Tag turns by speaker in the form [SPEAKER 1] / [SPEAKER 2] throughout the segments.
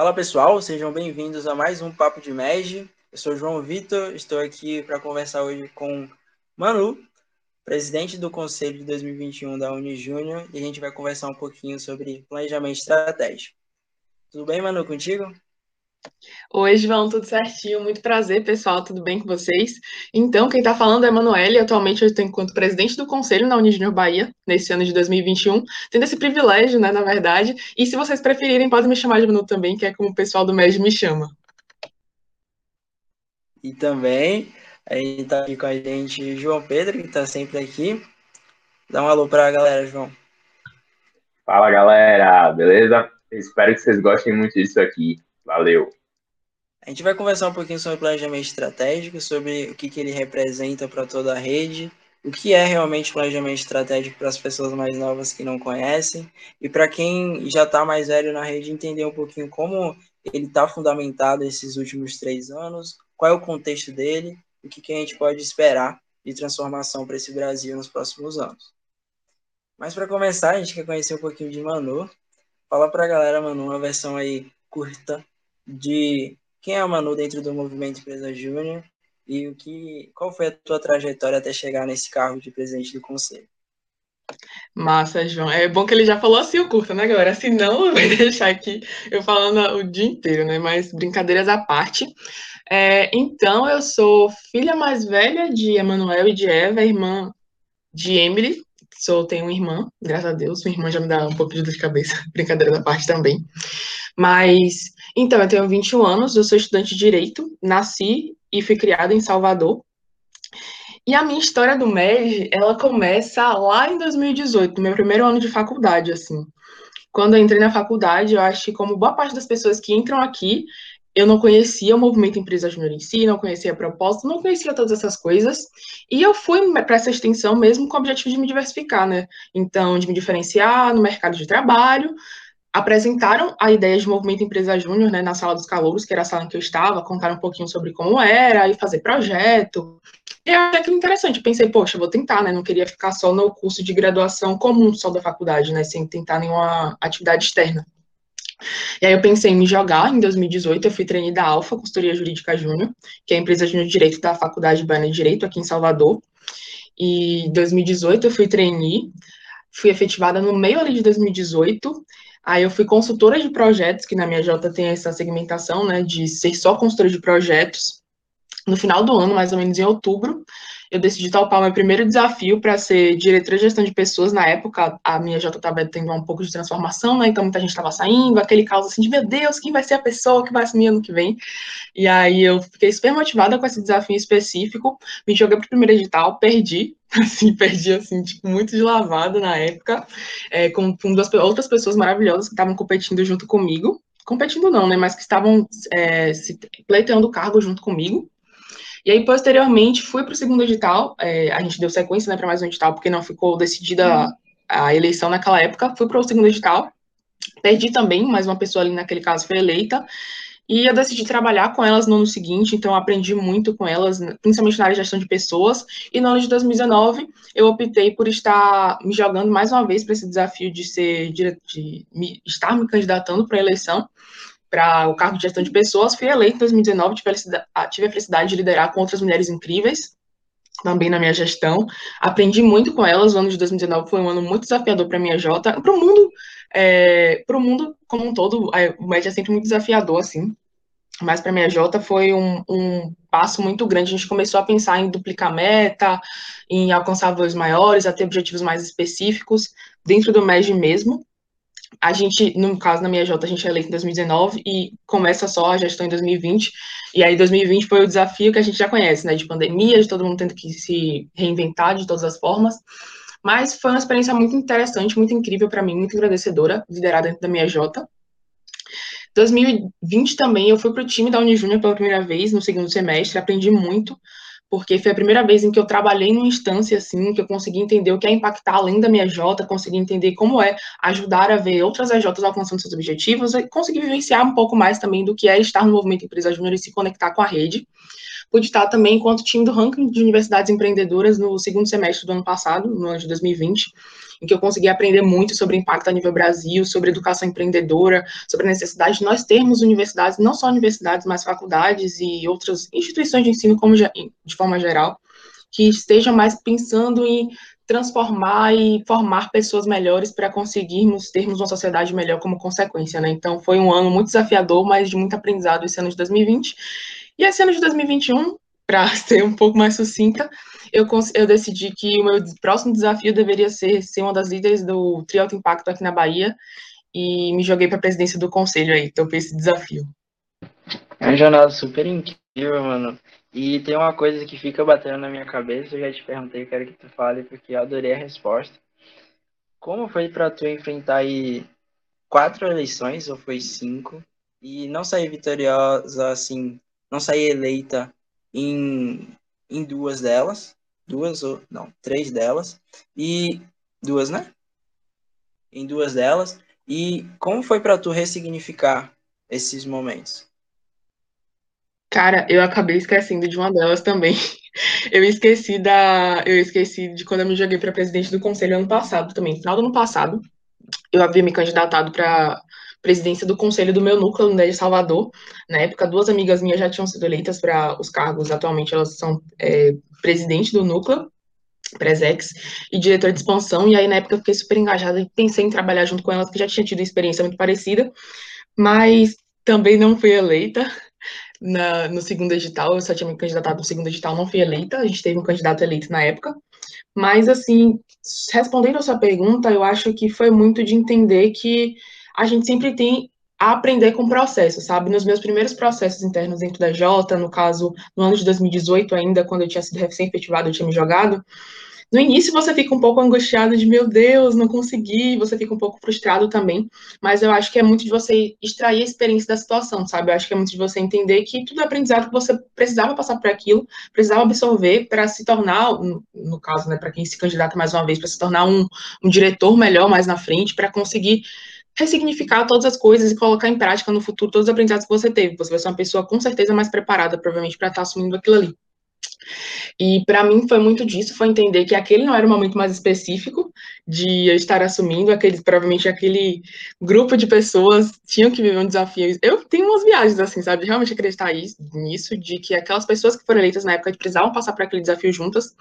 [SPEAKER 1] Fala pessoal, sejam bem-vindos a mais um Papo de MEG. Eu sou João Vitor, estou aqui para conversar hoje com Manu, presidente do Conselho de 2021 da Unijúnior, e a gente vai conversar um pouquinho sobre planejamento estratégico. Tudo bem, Manu, contigo?
[SPEAKER 2] Oi, João, tudo certinho? Muito prazer, pessoal, tudo bem com vocês? Então, quem está falando é a Emanuele, atualmente eu estou enquanto presidente do Conselho na Unijunior Bahia, nesse ano de 2021, tendo esse privilégio, né, na verdade, e se vocês preferirem, podem me chamar de Manu também, que é como o pessoal do MED me chama.
[SPEAKER 1] E também, aí está aqui com a gente João Pedro, que está sempre aqui. Dá um alô para a galera, João.
[SPEAKER 3] Fala, galera, beleza? Espero que vocês gostem muito disso aqui. Valeu!
[SPEAKER 1] A gente vai conversar um pouquinho sobre planejamento estratégico, sobre o que, que ele representa para toda a rede, o que é realmente planejamento estratégico para as pessoas mais novas que não conhecem, e para quem já está mais velho na rede, entender um pouquinho como ele está fundamentado esses últimos três anos, qual é o contexto dele, o que, que a gente pode esperar de transformação para esse Brasil nos próximos anos. Mas para começar, a gente quer conhecer um pouquinho de Manu. Fala para a galera, Manu, uma versão aí curta de quem é a Manu dentro do movimento Empresa Júnior e o que, qual foi a tua trajetória até chegar nesse cargo de presidente do conselho.
[SPEAKER 2] Massa, João. É bom que ele já falou assim o curto, né, galera? Se não, vai deixar aqui eu falando o dia inteiro, né? Mas brincadeiras à parte. É, então, eu sou filha mais velha de Emanuel e de Eva, irmã de Emily. Sou, tenho uma irmã, graças a Deus. Minha irmã já me dá um pouco de dor de cabeça, brincadeira da parte também. Mas então, eu tenho 21 anos, eu sou estudante de Direito, nasci e fui criada em Salvador. E a minha história do MEG, ela começa lá em 2018, no meu primeiro ano de faculdade, assim. Quando eu entrei na faculdade, eu acho que como boa parte das pessoas que entram aqui, eu não conhecia o movimento Empresa Júnior em si, não conhecia a proposta, não conhecia todas essas coisas. E eu fui para essa extensão mesmo com o objetivo de me diversificar, né? Então, de me diferenciar no mercado de trabalho, apresentaram a ideia de movimento empresa júnior né, na sala dos calouros, que era a sala em que eu estava, contaram um pouquinho sobre como era, e fazer projeto. E achei aquilo interessante, pensei, poxa, vou tentar, né? Não queria ficar só no curso de graduação comum só da faculdade, né? Sem tentar nenhuma atividade externa. E aí eu pensei em me jogar, em 2018 eu fui trainee da Alfa, Consultoria Jurídica Júnior, que é a empresa de direito da Faculdade Baiana de Direito, aqui em Salvador. E em 2018 eu fui trainee, fui efetivada no meio ali de 2018, Aí eu fui consultora de projetos, que na minha J tem essa segmentação, né, de ser só consultora de projetos. No final do ano, mais ou menos em outubro, eu decidi topar meu primeiro desafio para ser diretora de gestão de pessoas. Na época, a minha J estava tendo um pouco de transformação, né? Então muita gente estava saindo, aquele caos assim de meu Deus, quem vai ser a pessoa que vai assumir ano que vem? E aí eu fiquei super motivada com esse desafio específico, me joguei para o primeiro edital, perdi, assim, perdi, assim, tipo, muito de lavada na época, é, com, com duas outras pessoas maravilhosas que estavam competindo junto comigo, competindo não, né, mas que estavam é, se pleiteando o cargo junto comigo, e aí, posteriormente, fui para o segundo edital, é, a gente deu sequência, né, para mais um edital, porque não ficou decidida a eleição naquela época, fui para o segundo edital, perdi também, mas uma pessoa ali naquele caso foi eleita, e eu decidi trabalhar com elas no ano seguinte, então aprendi muito com elas, principalmente na área de gestão de pessoas. E no ano de 2019, eu optei por estar me jogando mais uma vez para esse desafio de ser de me, estar me candidatando para a eleição para o cargo de gestão de pessoas. Fui eleita em 2019, tive a, tive a felicidade de liderar com outras mulheres incríveis também na minha gestão. Aprendi muito com elas. O ano de 2019 foi um ano muito desafiador para a minha Jota, para o mundo, é, para o mundo como um todo. É, o MED é sempre muito desafiador, assim mas para a Jota foi um, um, passo muito grande. A gente começou a pensar em duplicar meta, em alcançar valores maiores, a ter objetivos mais específicos dentro do MEG mesmo. A gente, no caso, na Jota, a gente é eleito em 2019 e começa só a gestão em 2020. E aí, 2020 foi o desafio que a gente já conhece, né? De pandemia, de todo mundo tendo que se reinventar de todas as formas. Mas foi uma experiência muito interessante, muito incrível para mim, muito agradecedora, liderar dentro da Jota. 2020 também eu fui para o time da Unijúnior pela primeira vez no segundo semestre, aprendi muito, porque foi a primeira vez em que eu trabalhei numa instância assim, que eu consegui entender o que é impactar além da minha J, consegui entender como é ajudar a ver outras AJs alcançando seus objetivos e conseguir vivenciar um pouco mais também do que é estar no movimento Empresa Júnior e se conectar com a rede. Pude estar também enquanto time do ranking de universidades empreendedoras no segundo semestre do ano passado, no ano de 2020, em que eu consegui aprender muito sobre impacto a nível Brasil, sobre educação empreendedora, sobre a necessidade de nós termos universidades, não só universidades, mas faculdades e outras instituições de ensino como de forma geral, que estejam mais pensando em transformar e formar pessoas melhores para conseguirmos termos uma sociedade melhor como consequência, né? Então foi um ano muito desafiador, mas de muito aprendizado esse ano de 2020. E esse ano de 2021, para ser um pouco mais sucinta, eu, eu decidi que o meu próximo desafio deveria ser ser uma das líderes do Trialto Impacto aqui na Bahia e me joguei para a presidência do conselho aí, então esse desafio.
[SPEAKER 1] É uma jornada super incrível, mano. E tem uma coisa que fica batendo na minha cabeça, eu já te perguntei, quero que tu fale, porque eu adorei a resposta. Como foi para tu enfrentar aí quatro eleições, ou foi cinco, e não sair vitoriosa, assim, não sair eleita em, em duas delas, duas ou, não, três delas, e duas, né? Em duas delas, e como foi para tu ressignificar esses momentos?
[SPEAKER 2] Cara, eu acabei esquecendo de uma delas também. Eu esqueci da, eu esqueci de quando eu me joguei para presidente do conselho ano passado também, final do ano passado. Eu havia me candidatado para presidência do conselho do meu núcleo no de Salvador. Na época, duas amigas minhas já tinham sido eleitas para os cargos. Atualmente, elas são é, presidente do núcleo, Presex, e diretor de expansão. E aí, na época, eu fiquei super engajada e pensei em trabalhar junto com elas, que já tinha tido experiência muito parecida, mas também não fui eleita na, no segundo edital, eu só tinha me candidatado no segundo edital, não fui eleita, a gente teve um candidato eleito na época. Mas, assim, respondendo a sua pergunta, eu acho que foi muito de entender que a gente sempre tem a aprender com o processo, sabe? Nos meus primeiros processos internos dentro da Jota, no caso, no ano de 2018 ainda, quando eu tinha sido recém-efetivado, eu tinha me jogado, no início você fica um pouco angustiado de meu Deus, não consegui, você fica um pouco frustrado também, mas eu acho que é muito de você extrair a experiência da situação, sabe? Eu acho que é muito de você entender que tudo é aprendizado que você precisava passar por aquilo, precisava absorver para se tornar, no caso, né, para quem se candidata mais uma vez, para se tornar um, um diretor melhor mais na frente, para conseguir ressignificar todas as coisas e colocar em prática no futuro todos os aprendizados que você teve. Você vai ser uma pessoa com certeza mais preparada, provavelmente, para estar assumindo aquilo ali. E para mim foi muito disso, foi entender que aquele não era o momento mais específico de eu estar assumindo, aquele, provavelmente aquele grupo de pessoas tinham que viver um desafio. Eu tenho umas viagens assim, sabe, realmente acreditar nisso, de que aquelas pessoas que foram eleitas na época precisavam passar por aquele desafio juntas.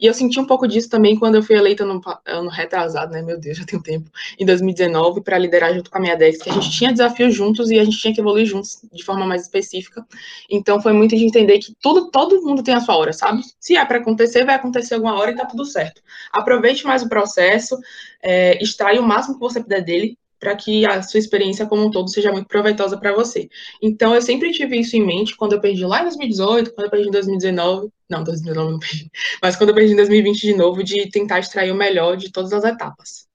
[SPEAKER 2] E eu senti um pouco disso também quando eu fui eleita no ano retrasado, né, meu Deus, já tem um tempo, em 2019, para liderar junto com a minha Dex, que a gente tinha desafios juntos e a gente tinha que evoluir juntos de forma mais específica. Então foi muito de entender que tudo, todo mundo tem a sua hora, sabe? Se é para acontecer, vai acontecer alguma hora e tá tudo certo. Aproveite mais o processo, é, extrai o máximo que você puder dele, para que a sua experiência como um todo seja muito proveitosa para você. Então, eu sempre tive isso em mente quando eu perdi lá em 2018, quando eu perdi em 2019, não, 2019 não perdi, mas quando eu perdi em 2020 de novo, de tentar extrair o melhor de todas as etapas.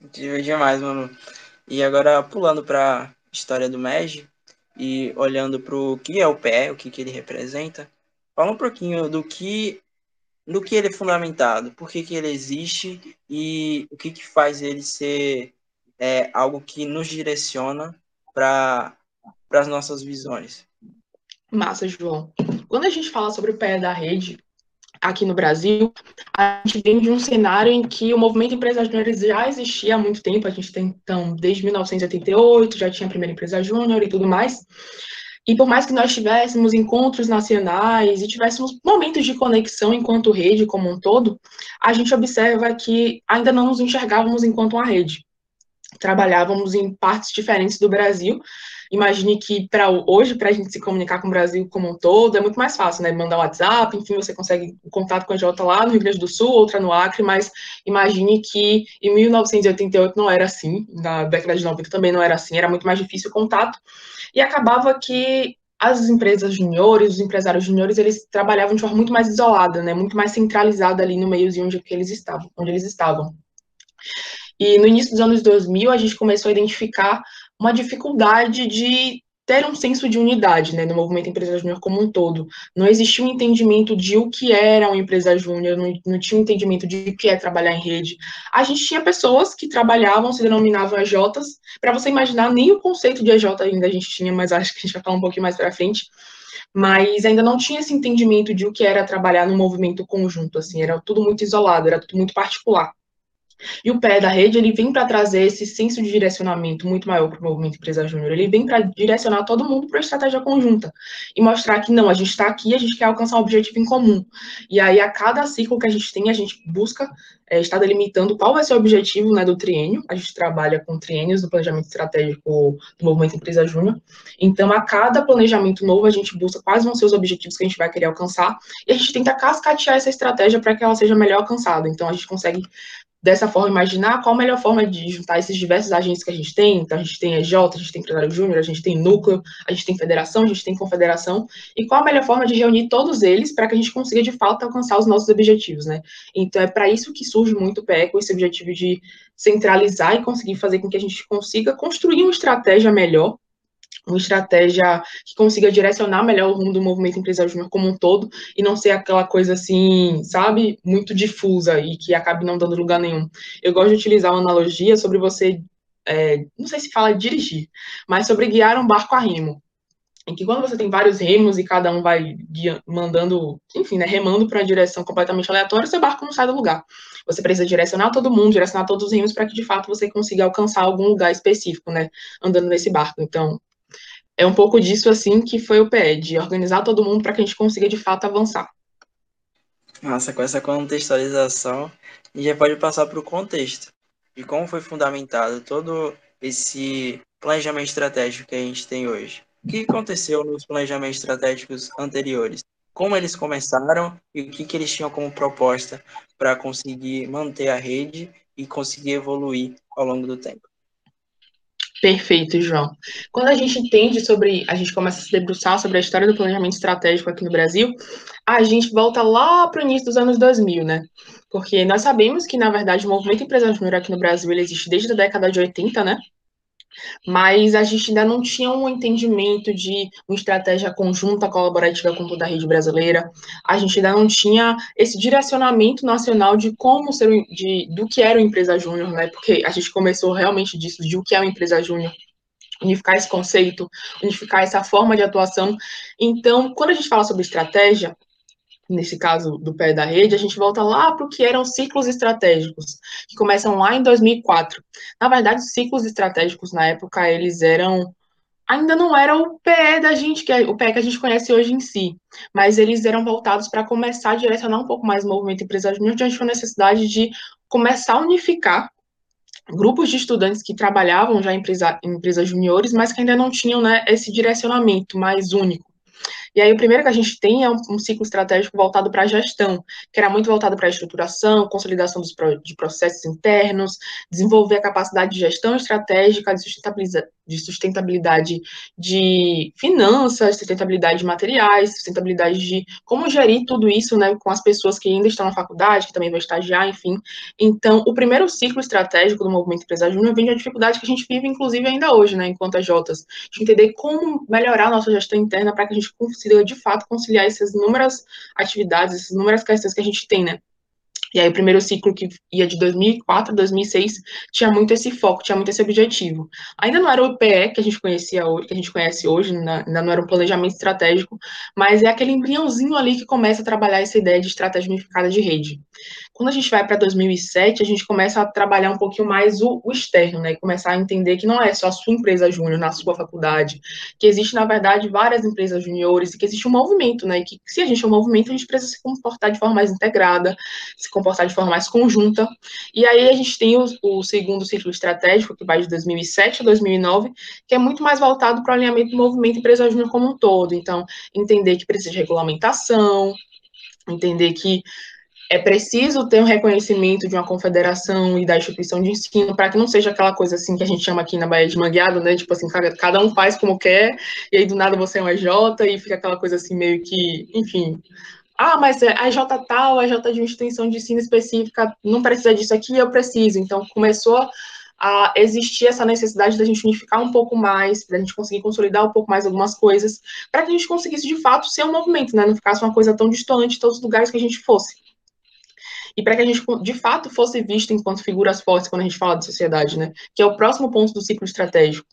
[SPEAKER 1] Incrível demais, mano. E agora, pulando para a história do MEG e olhando para o que é o PE, o que, que ele representa, Fala um pouquinho do que do que ele é fundamentado, por que, que ele existe e o que, que faz ele ser é, algo que nos direciona para as nossas visões.
[SPEAKER 2] Massa, João. Quando a gente fala sobre o pé da rede aqui no Brasil, a gente vem de um cenário em que o movimento empresarial já existia há muito tempo, a gente tem, então, desde 1988, já tinha a primeira empresa júnior e tudo mais, e por mais que nós tivéssemos encontros nacionais e tivéssemos momentos de conexão enquanto rede como um todo, a gente observa que ainda não nos enxergávamos enquanto uma rede. Trabalhávamos em partes diferentes do Brasil. Imagine que para hoje, para a gente se comunicar com o Brasil como um todo, é muito mais fácil, né? Mandar um WhatsApp, enfim, você consegue contato com a Jota lá no Rio Grande do Sul, outra no Acre, mas imagine que em 1988 não era assim, na década de 90 também não era assim, era muito mais difícil o contato e acabava que as empresas juniores, os empresários juniores, eles trabalhavam de forma muito mais isolada, né, muito mais centralizada ali no meiozinho onde eles estavam, onde eles estavam. E no início dos anos 2000, a gente começou a identificar uma dificuldade de ter um senso de unidade né, no movimento empresa júnior como um todo. Não existia um entendimento de o que era uma empresa júnior, não, não, tinha um entendimento de o que é trabalhar em rede. A gente tinha pessoas que trabalhavam, se denominavam AJs, para você imaginar, nem o conceito de AJ ainda a gente tinha, mas acho que a gente vai falar um pouquinho mais para frente. mas ainda não tinha esse entendimento de o que era trabalhar no movimento conjunto, assim, era tudo muito isolado, era tudo muito particular. E o pé da rede, ele vem para trazer esse senso de direcionamento muito maior para o movimento Empresa Júnior. Ele vem para direcionar todo mundo para a estratégia conjunta e mostrar que não, a gente está aqui, a gente quer alcançar um objetivo em comum. E aí, a cada ciclo que a gente tem, a gente busca é, estar delimitando qual vai ser o objetivo né, do triênio. A gente trabalha com triênios do planejamento estratégico do movimento Empresa Júnior. Então, a cada planejamento novo, a gente busca quais vão ser os objetivos que a gente vai querer alcançar e a gente tenta cascatear essa estratégia para que ela seja melhor alcançada. Então, a gente consegue dessa forma, imaginar qual a melhor forma de juntar esses diversos agentes que a gente tem. Então, a gente tem EJ, a gente tem empresário júnior, a gente tem núcleo, a gente tem federação, a gente tem confederação, e qual a melhor forma de reunir todos eles para que a gente consiga, de fato, alcançar os nossos objetivos, né? Então, é para isso que surge muito o PE, com esse objetivo de centralizar e conseguir fazer com que a gente consiga construir uma estratégia melhor uma estratégia que consiga direcionar melhor o rumo do movimento empresarial júnior como um todo e não ser aquela coisa assim, sabe, muito difusa e que acabe não dando lugar nenhum. Eu gosto de utilizar uma analogia sobre você, é, não sei se fala dirigir, mas sobre guiar um barco a remo. Em que quando você tem vários remos e cada um vai mandando, enfim, né, remando para uma direção completamente aleatória, seu barco não sai do lugar. Você precisa direcionar todo mundo, direcionar todos os remos para que de fato você consiga alcançar algum lugar específico, né, andando nesse barco. Então, é um pouco disso assim que foi o PE, de organizar todo mundo para que a gente consiga de fato avançar.
[SPEAKER 1] Nossa, com essa contextualização, a gente já pode passar para o contexto de como foi fundamentado todo esse planejamento estratégico que a gente tem hoje. O que aconteceu nos planejamentos estratégicos anteriores? Como eles começaram e o que, que eles tinham como proposta para conseguir manter a rede e conseguir evoluir ao longo do tempo?
[SPEAKER 2] Perfeito, João. Quando a gente entende sobre, a gente começa a se debruçar sobre a história do planejamento estratégico aqui no Brasil, a gente volta lá para o início dos anos 2000, né? Porque nós sabemos que, na verdade, o movimento empresarial aqui no Brasil ele existe desde a década de 80, né? Mas a gente ainda não tinha um entendimento de uma estratégia conjunta colaborativa com toda a rede brasileira. A gente ainda não tinha esse direcionamento nacional de como ser de do que era uma empresa júnior, né? Porque a gente começou realmente disso de o que é uma empresa júnior unificar esse conceito, unificar essa forma de atuação. Então, quando a gente fala sobre estratégia, nesse caso do pé da rede, a gente volta lá para o que eram ciclos estratégicos, que começam lá em 2004. Na verdade, os ciclos estratégicos na época, eles eram ainda não era o PE da gente, que é o PE que a gente conhece hoje em si, mas eles eram voltados para começar a direcionar um pouco mais o movimento empresarial diante uma necessidade de começar a unificar grupos de estudantes que trabalhavam já em, empresa, em empresas juniores, mas que ainda não tinham né, esse direcionamento mais único. E aí, o primeiro que a gente tem é um, um ciclo estratégico voltado para a gestão, que era muito voltado para a estruturação, consolidação dos, de processos internos, desenvolver a capacidade de gestão estratégica, de sustentabilidade, de sustentabilidade de finanças, sustentabilidade de materiais, sustentabilidade de como gerir tudo isso né, com as pessoas que ainda estão na faculdade, que também vão estagiar, enfim. Então, o primeiro ciclo estratégico do movimento empresário júnior vem da dificuldade que a gente vive, inclusive, ainda hoje, né, enquanto AJs, de entender como melhorar a nossa gestão interna para que a gente consiga, de fato, conciliar essas inúmeras atividades, essas inúmeras questões que a gente tem, né, e aí o primeiro ciclo que ia de 2004 a 2006 tinha muito esse foco, tinha muito esse objetivo. Ainda não era o PE que a gente conhecia hoje, que a gente conhece hoje, ainda não era um planejamento estratégico, mas é aquele embriãozinho ali que começa a trabalhar essa ideia de estratégia unificada de rede. Quando a gente vai para 2007, a gente começa a trabalhar um pouquinho mais o, o externo, né? E começar a entender que não é só a sua empresa júnior na sua faculdade, que existe, na verdade, várias empresas juniores e que existe um movimento, né? E que se a gente é um movimento, a gente precisa se comportar de forma mais integrada, se comportar de forma mais conjunta. E aí a gente tem o, o segundo ciclo estratégico, que vai de 2007 a 2009, que é muito mais voltado para o alinhamento do movimento empresa júnior como um todo. Então, entender que precisa de regulamentação, entender que é preciso ter um reconhecimento de uma confederação e da instituição de ensino para que não seja aquela coisa assim que a gente chama aqui na Bahia de mangueado, né? Tipo assim, cada um faz como quer, e aí do nada você é um EJ e fica aquela coisa assim meio que, enfim. Ah, mas é, a EJ tal, a de uma instituição de ensino específica não precisa disso aqui, eu preciso. Então começou a existir essa necessidade da gente unificar um pouco mais, da gente conseguir consolidar um pouco mais algumas coisas, para que a gente conseguisse de fato ser um movimento, né? Não ficasse uma coisa tão distante de todos os lugares que a gente fosse e para que a gente, de fato, fosse visto enquanto figuras fortes quando a gente fala de sociedade, né? Que é o próximo ponto do ciclo estratégico,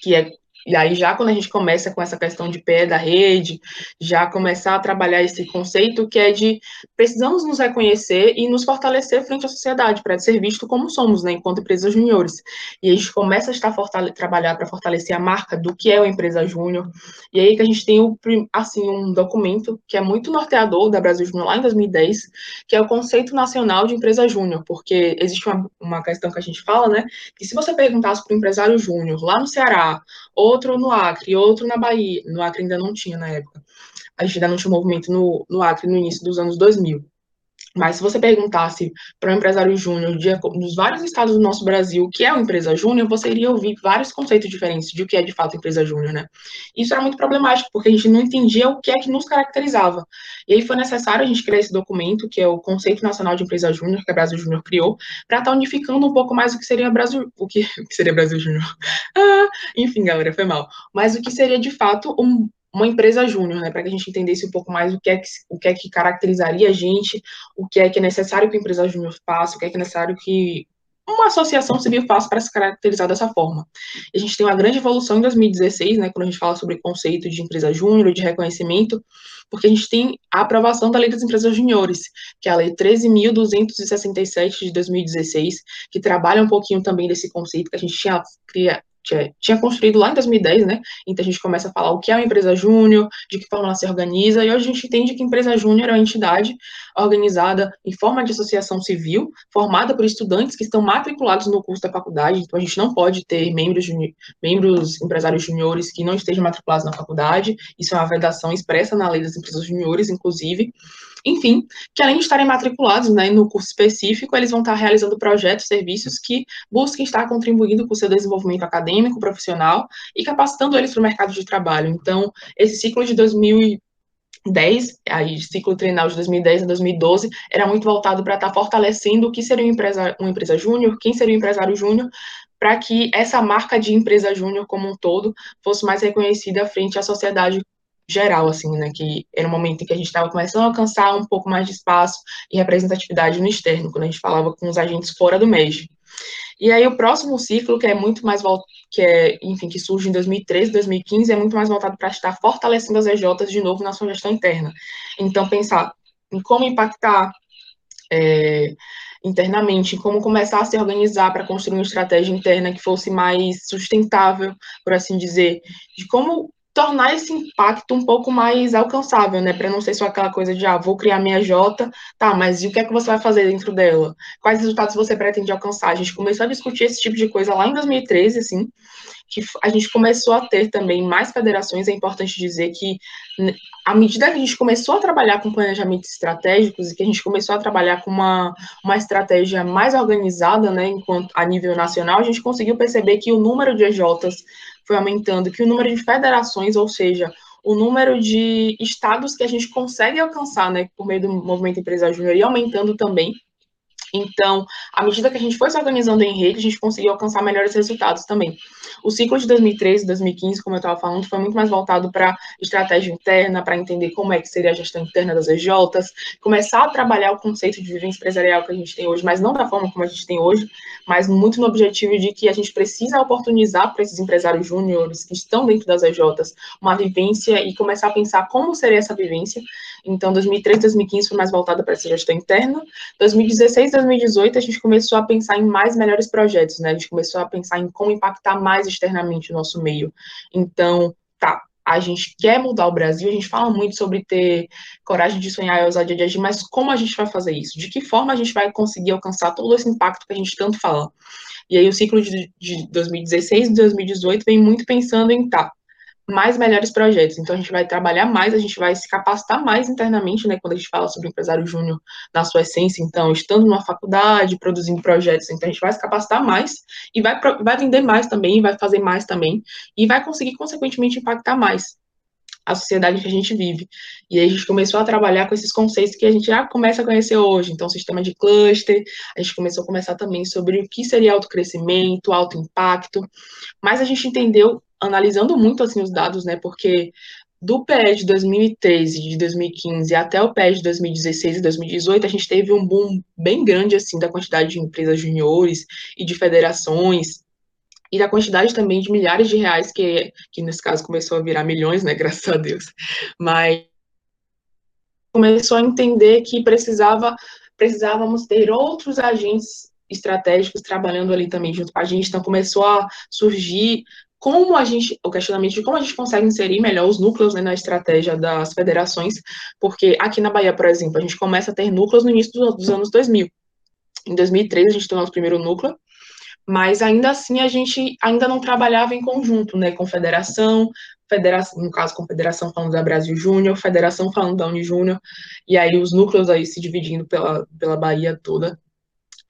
[SPEAKER 2] que é e aí, já quando a gente começa com essa questão de pé da rede, já começar a trabalhar esse conceito que é de precisamos nos reconhecer e nos fortalecer frente à sociedade, para ser visto como somos, né, enquanto empresas juniores. E a gente começa a estar trabalhar para fortalecer a marca do que é uma empresa júnior. E aí que a gente tem o, assim um documento que é muito norteador da Brasil Júnior lá em 2010, que é o conceito nacional de empresa júnior, porque existe uma, uma questão que a gente fala, né, que se você perguntasse para o empresário júnior lá no Ceará ou outro no Acre, outro na Bahia. No Acre ainda não tinha na época. A gente ainda não tinha movimento no, no Acre no início dos anos 2000. Mas se você perguntasse para um empresário júnior dos vários estados do nosso Brasil o que é uma empresa júnior, você iria ouvir vários conceitos diferentes de o que é de fato empresa júnior, né? Isso era muito problemático, porque a gente não entendia o que é que nos caracterizava. E aí foi necessário a gente criar esse documento, que é o Conceito Nacional de Empresa Júnior, que a Brasil Júnior criou, para estar tá unificando um pouco mais o que seria Brasil, o que, o que seria Brasil Júnior. Ah, enfim, galera, foi mal. Mas o que seria de fato um uma empresa júnior, né, para que a gente entendesse um pouco mais o que é que, o que é que caracterizaria a gente, o que é que é necessário que a empresa júnior faça, o que é que é necessário que uma associação civil faça para se caracterizar dessa forma. a gente tem uma grande evolução em 2016, né, quando a gente fala sobre conceito de empresa júnior, de reconhecimento, porque a gente tem a aprovação da Lei das Empresas Juniores, que é a Lei 13.267 de 2016, que trabalha um pouquinho também desse conceito que a gente tinha tinha, construído lá em 2010, né? Então a gente começa a falar o que é uma empresa júnior, de que forma ela se organiza, e hoje a gente entende que empresa júnior é uma entidade organizada em forma de associação civil, formada por estudantes que estão matriculados no curso da faculdade, então a gente não pode ter membros, membros empresários juniores que não estejam matriculados na faculdade, isso é uma vedação expressa na lei das empresas juniores, inclusive, enfim, que além de estarem matriculados né, no curso específico, eles vão estar realizando projetos, serviços que busquem estar contribuindo com o seu desenvolvimento acadêmico, profissional e capacitando eles para o mercado de trabalho. Então, esse ciclo de 2010, aí ciclo trienal de 2010 a 2012, era muito voltado para estar fortalecendo o que seria uma empresa, uma empresa júnior, quem seria um empresário júnior, para que essa marca de empresa júnior como um todo fosse mais reconhecida frente à sociedade geral, assim, né, que era um momento em que a gente estava começando a alcançar um pouco mais de espaço e representatividade no externo, quando a gente falava com os agentes fora do MEG. E aí o próximo ciclo, que é muito mais que é, enfim, que surge em 2013, 2015, é muito mais voltado para estar fortalecendo as EJs de novo na sua gestão interna. Então, pensar em como impactar é, internamente, como começar a se organizar para construir uma estratégia interna que fosse mais sustentável, por assim dizer, de como tornar esse impacto um pouco mais alcançável, né? Para não ser só aquela coisa de, ah, vou criar minha J, tá, mas e o que é que você vai fazer dentro dela? Quais resultados você pretende alcançar? A gente começou a discutir esse tipo de coisa lá em 2013, assim, que a gente começou a ter também mais federações. É importante dizer que, à medida que a gente começou a trabalhar com planejamentos estratégicos e que a gente começou a trabalhar com uma, uma estratégia mais organizada, né, enquanto a nível nacional, a gente conseguiu perceber que o número de EJs foi aumentando, que o número de federações, ou seja, o número de estados que a gente consegue alcançar, né, por meio do movimento Empresa Júnior, ia aumentando também. Então, à medida que a gente foi se organizando em rede, a gente conseguiu alcançar melhores resultados também. O ciclo de 2013 e 2015, como eu estava falando, foi muito mais voltado para estratégia interna, para entender como é que seria a gestão interna das EJs, começar a trabalhar o conceito de vivência empresarial que a gente tem hoje, mas não da forma como a gente tem hoje, mas muito no objetivo de que a gente precisa oportunizar para esses empresários júniores que estão dentro das EJs uma vivência e começar a pensar como seria essa vivência. Então, 2013 2015 foi mais voltada para essa gestão interna. 2016 2018 a gente começou a pensar em mais melhores projetos, né? A gente começou a pensar em como impactar mais externamente o nosso meio. Então, tá, a gente quer mudar o Brasil, a gente fala muito sobre ter coragem de sonhar e ousadia de agir, mas como a gente vai fazer isso? De que forma a gente vai conseguir alcançar todo esse impacto que a gente tanto fala? E aí o ciclo de, de 2016 e 2018 vem muito pensando em, tá, mais melhores projetos. Então, a gente vai trabalhar mais, a gente vai se capacitar mais internamente, né, quando a gente fala sobre empresário júnior na sua essência. Então, estando numa faculdade, produzindo projetos, então a gente vai se capacitar mais e vai, vai vender mais também, vai fazer mais também, e vai conseguir, consequentemente, impactar mais a sociedade que a gente vive. E aí a gente começou a trabalhar com esses conceitos que a gente já começa a conhecer hoje. Então, sistema de cluster, a gente começou a conversar também sobre o que seria autocrescimento, alto impacto, mas a gente entendeu analisando muito assim os dados, né? Porque do PE de 2013, de 2015 até o PE de 2016 e 2018, a gente teve um boom bem grande assim da quantidade de empresas juniores e de federações. e da quantidade também de milhares de reais que, que nesse caso começou a virar milhões, né, graças a Deus, mas começou a entender que precisava precisávamos ter outros agentes estratégicos trabalhando ali também junto com a gente, então começou a surgir como a gente, o questionamento de como a gente consegue inserir melhor os núcleos né, na estratégia das federações, porque aqui na Bahia, por exemplo, a gente começa a ter núcleos no início dos anos 2000. Em 2003 a gente tem o nosso primeiro núcleo, mas ainda assim a gente ainda não trabalhava em conjunto, né, com federação, federação, no caso confederação falando da Brasil Júnior, federação falando da Unijúnior, e aí os núcleos aí se dividindo pela, pela Bahia toda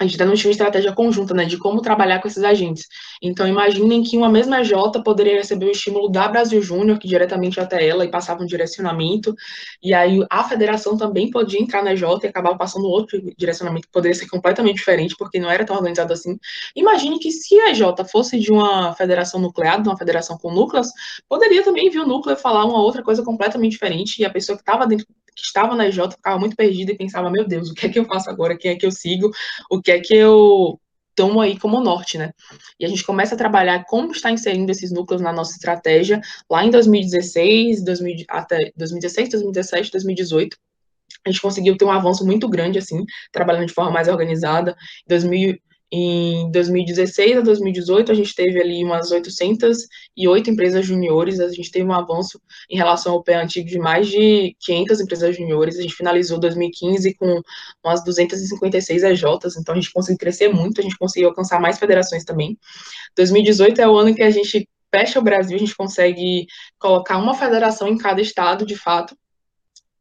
[SPEAKER 2] a gente ainda não tinha uma estratégia conjunta, né, de como trabalhar com esses agentes. Então, imaginem que uma mesma J poderia receber o estímulo da Brasil Júnior, que diretamente até ela, e passava um direcionamento, e aí a federação também podia entrar na J e acabar passando outro direcionamento, que poderia ser completamente diferente, porque não era tão organizado assim. Imagine que se a J fosse de uma federação nuclear, de uma federação com núcleos, poderia também vir o núcleo falar uma outra coisa completamente diferente, e a pessoa que estava dentro que estava na EJ ficava muito perdida e pensava, meu Deus, o que é que eu faço agora? Quem é que eu sigo? O que é que eu tomo aí como norte, né? E a gente começa a trabalhar como está inserindo esses núcleos na nossa estratégia lá em 2016, 2000, até 2016, 2017, 2018. A gente conseguiu ter um avanço muito grande, assim, trabalhando de forma mais organizada. Em 2000, em 2016 a 2018, a gente teve ali umas 808 empresas juniores, a gente teve um avanço em relação ao pé antigo de mais de 500 empresas juniores, a gente finalizou 2015 com umas 256 EJs, então a gente conseguiu crescer muito, a gente conseguiu alcançar mais federações também. 2018 é o ano que a gente fecha o Brasil, a gente consegue colocar uma federação em cada estado, de fato,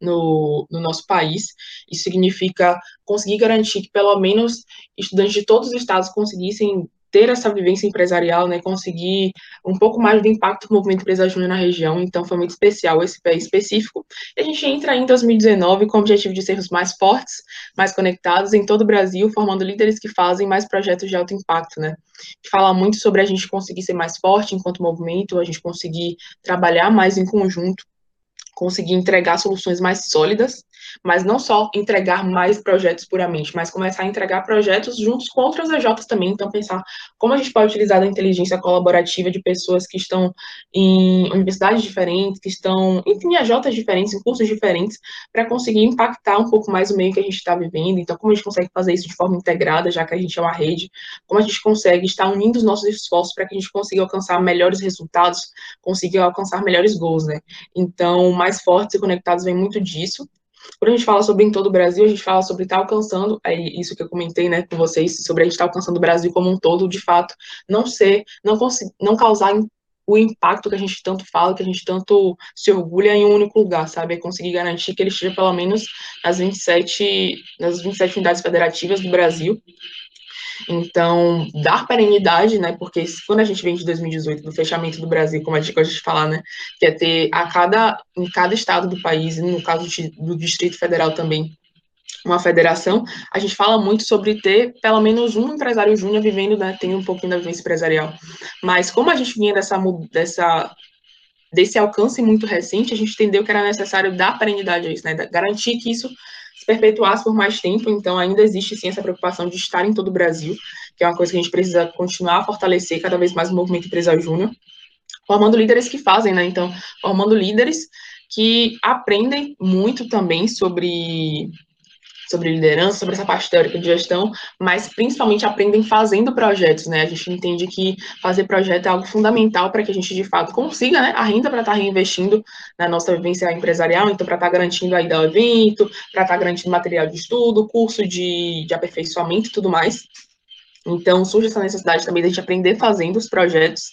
[SPEAKER 2] no, no, nosso país. Isso significa conseguir garantir que pelo menos estudantes de todos os estados conseguissem ter essa vivência empresarial, né, conseguir um pouco mais do impacto do movimento empresa júnior na região, então foi muito especial esse pé específico. E a gente entra em 2019 com o objetivo de sermos mais fortes, mais conectados em todo o Brasil, formando líderes que fazem mais projetos de alto impacto, né. Fala muito sobre a gente conseguir ser mais forte enquanto movimento, a gente conseguir trabalhar mais em conjunto, conseguir entregar soluções mais sólidas, mas não só entregar mais projetos puramente, mas começar a entregar projetos juntos com outras EJs também, então pensar como a gente pode utilizar a inteligência colaborativa de pessoas que estão em universidades diferentes, que estão, enfim, EJs diferentes, em cursos diferentes, para conseguir impactar um pouco mais o meio que a gente está vivendo, então como a gente consegue fazer isso de forma integrada, já que a gente é uma rede, como a gente consegue estar unindo os nossos esforços para que a gente consiga alcançar melhores resultados, consiga alcançar melhores goals, né? Então, mais fortes e conectados vem muito disso. Quando a gente fala sobre em todo o Brasil, a gente fala sobre estar tá alcançando, é isso que eu comentei, né, com vocês, sobre a gente estar tá alcançando o Brasil como um todo, de fato, não ser, não, não causar o impacto que a gente tanto fala, que a gente tanto se orgulha em um único lugar, sabe? É conseguir garantir que ele esteja pelo menos nas 27, nas 27 unidades federativas do Brasil, então, dar perenidade, né? Porque quando a gente vem de 2018, do fechamento do Brasil, como a gente gosta de falar, né? Que é ter a cada, em cada estado do país, no caso do Distrito Federal também, uma federação, a gente fala muito sobre ter pelo menos um empresário júnior vivendo, né, tendo um pouquinho da vivência empresarial. Mas como a gente vinha dessa, dessa desse alcance muito recente, a gente entendeu que era necessário dar perenidade a isso, né, garantir que isso se perpetuasse por mais tempo, então ainda existe sim essa preocupação de estar em todo o Brasil, que é uma coisa que a gente precisa continuar a fortalecer cada vez mais o movimento empresarial júnior, formando líderes que fazem, né? Então, formando líderes que aprendem muito também sobre sobre liderança, sobre essa parte teórica de gestão, mas principalmente aprendem fazendo projetos, né? A gente entende que fazer projeto é algo fundamental para que a gente, de fato, consiga né, a renda para estar tá reinvestindo na nossa vivência empresarial, então para estar tá garantindo a ida ao evento, para estar tá garantindo material de estudo, curso de, de aperfeiçoamento e tudo mais. Então, surge essa necessidade também de gente aprender fazendo os projetos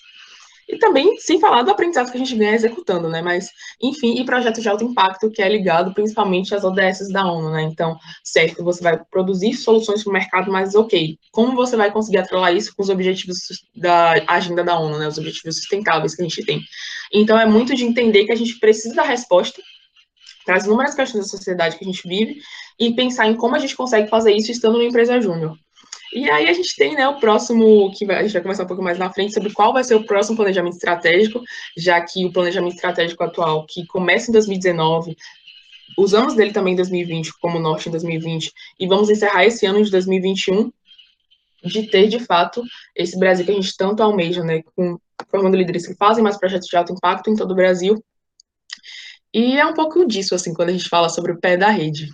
[SPEAKER 2] e também, sem falar do aprendizado que a gente ganha executando, né? Mas, enfim, e projetos de alto impacto, que é ligado principalmente às ODS da ONU, né? Então, certo, você vai produzir soluções para o mercado, mas ok, como você vai conseguir atrelar isso com os objetivos da agenda da ONU, né? Os objetivos sustentáveis que a gente tem. Então, é muito de entender que a gente precisa da resposta para as inúmeras questões da sociedade que a gente vive e pensar em como a gente consegue fazer isso estando numa empresa júnior. E aí a gente tem né, o próximo, que a gente vai começar um pouco mais na frente, sobre qual vai ser o próximo planejamento estratégico, já que o planejamento estratégico atual, que começa em 2019, usamos dele também em 2020, como norte em 2020, e vamos encerrar esse ano de 2021, de ter, de fato, esse Brasil que a gente tanto almeja, né, com, formando líderes que fazem mais projetos de alto impacto em todo o Brasil. E é um pouco disso, assim, quando a gente fala sobre o pé da rede.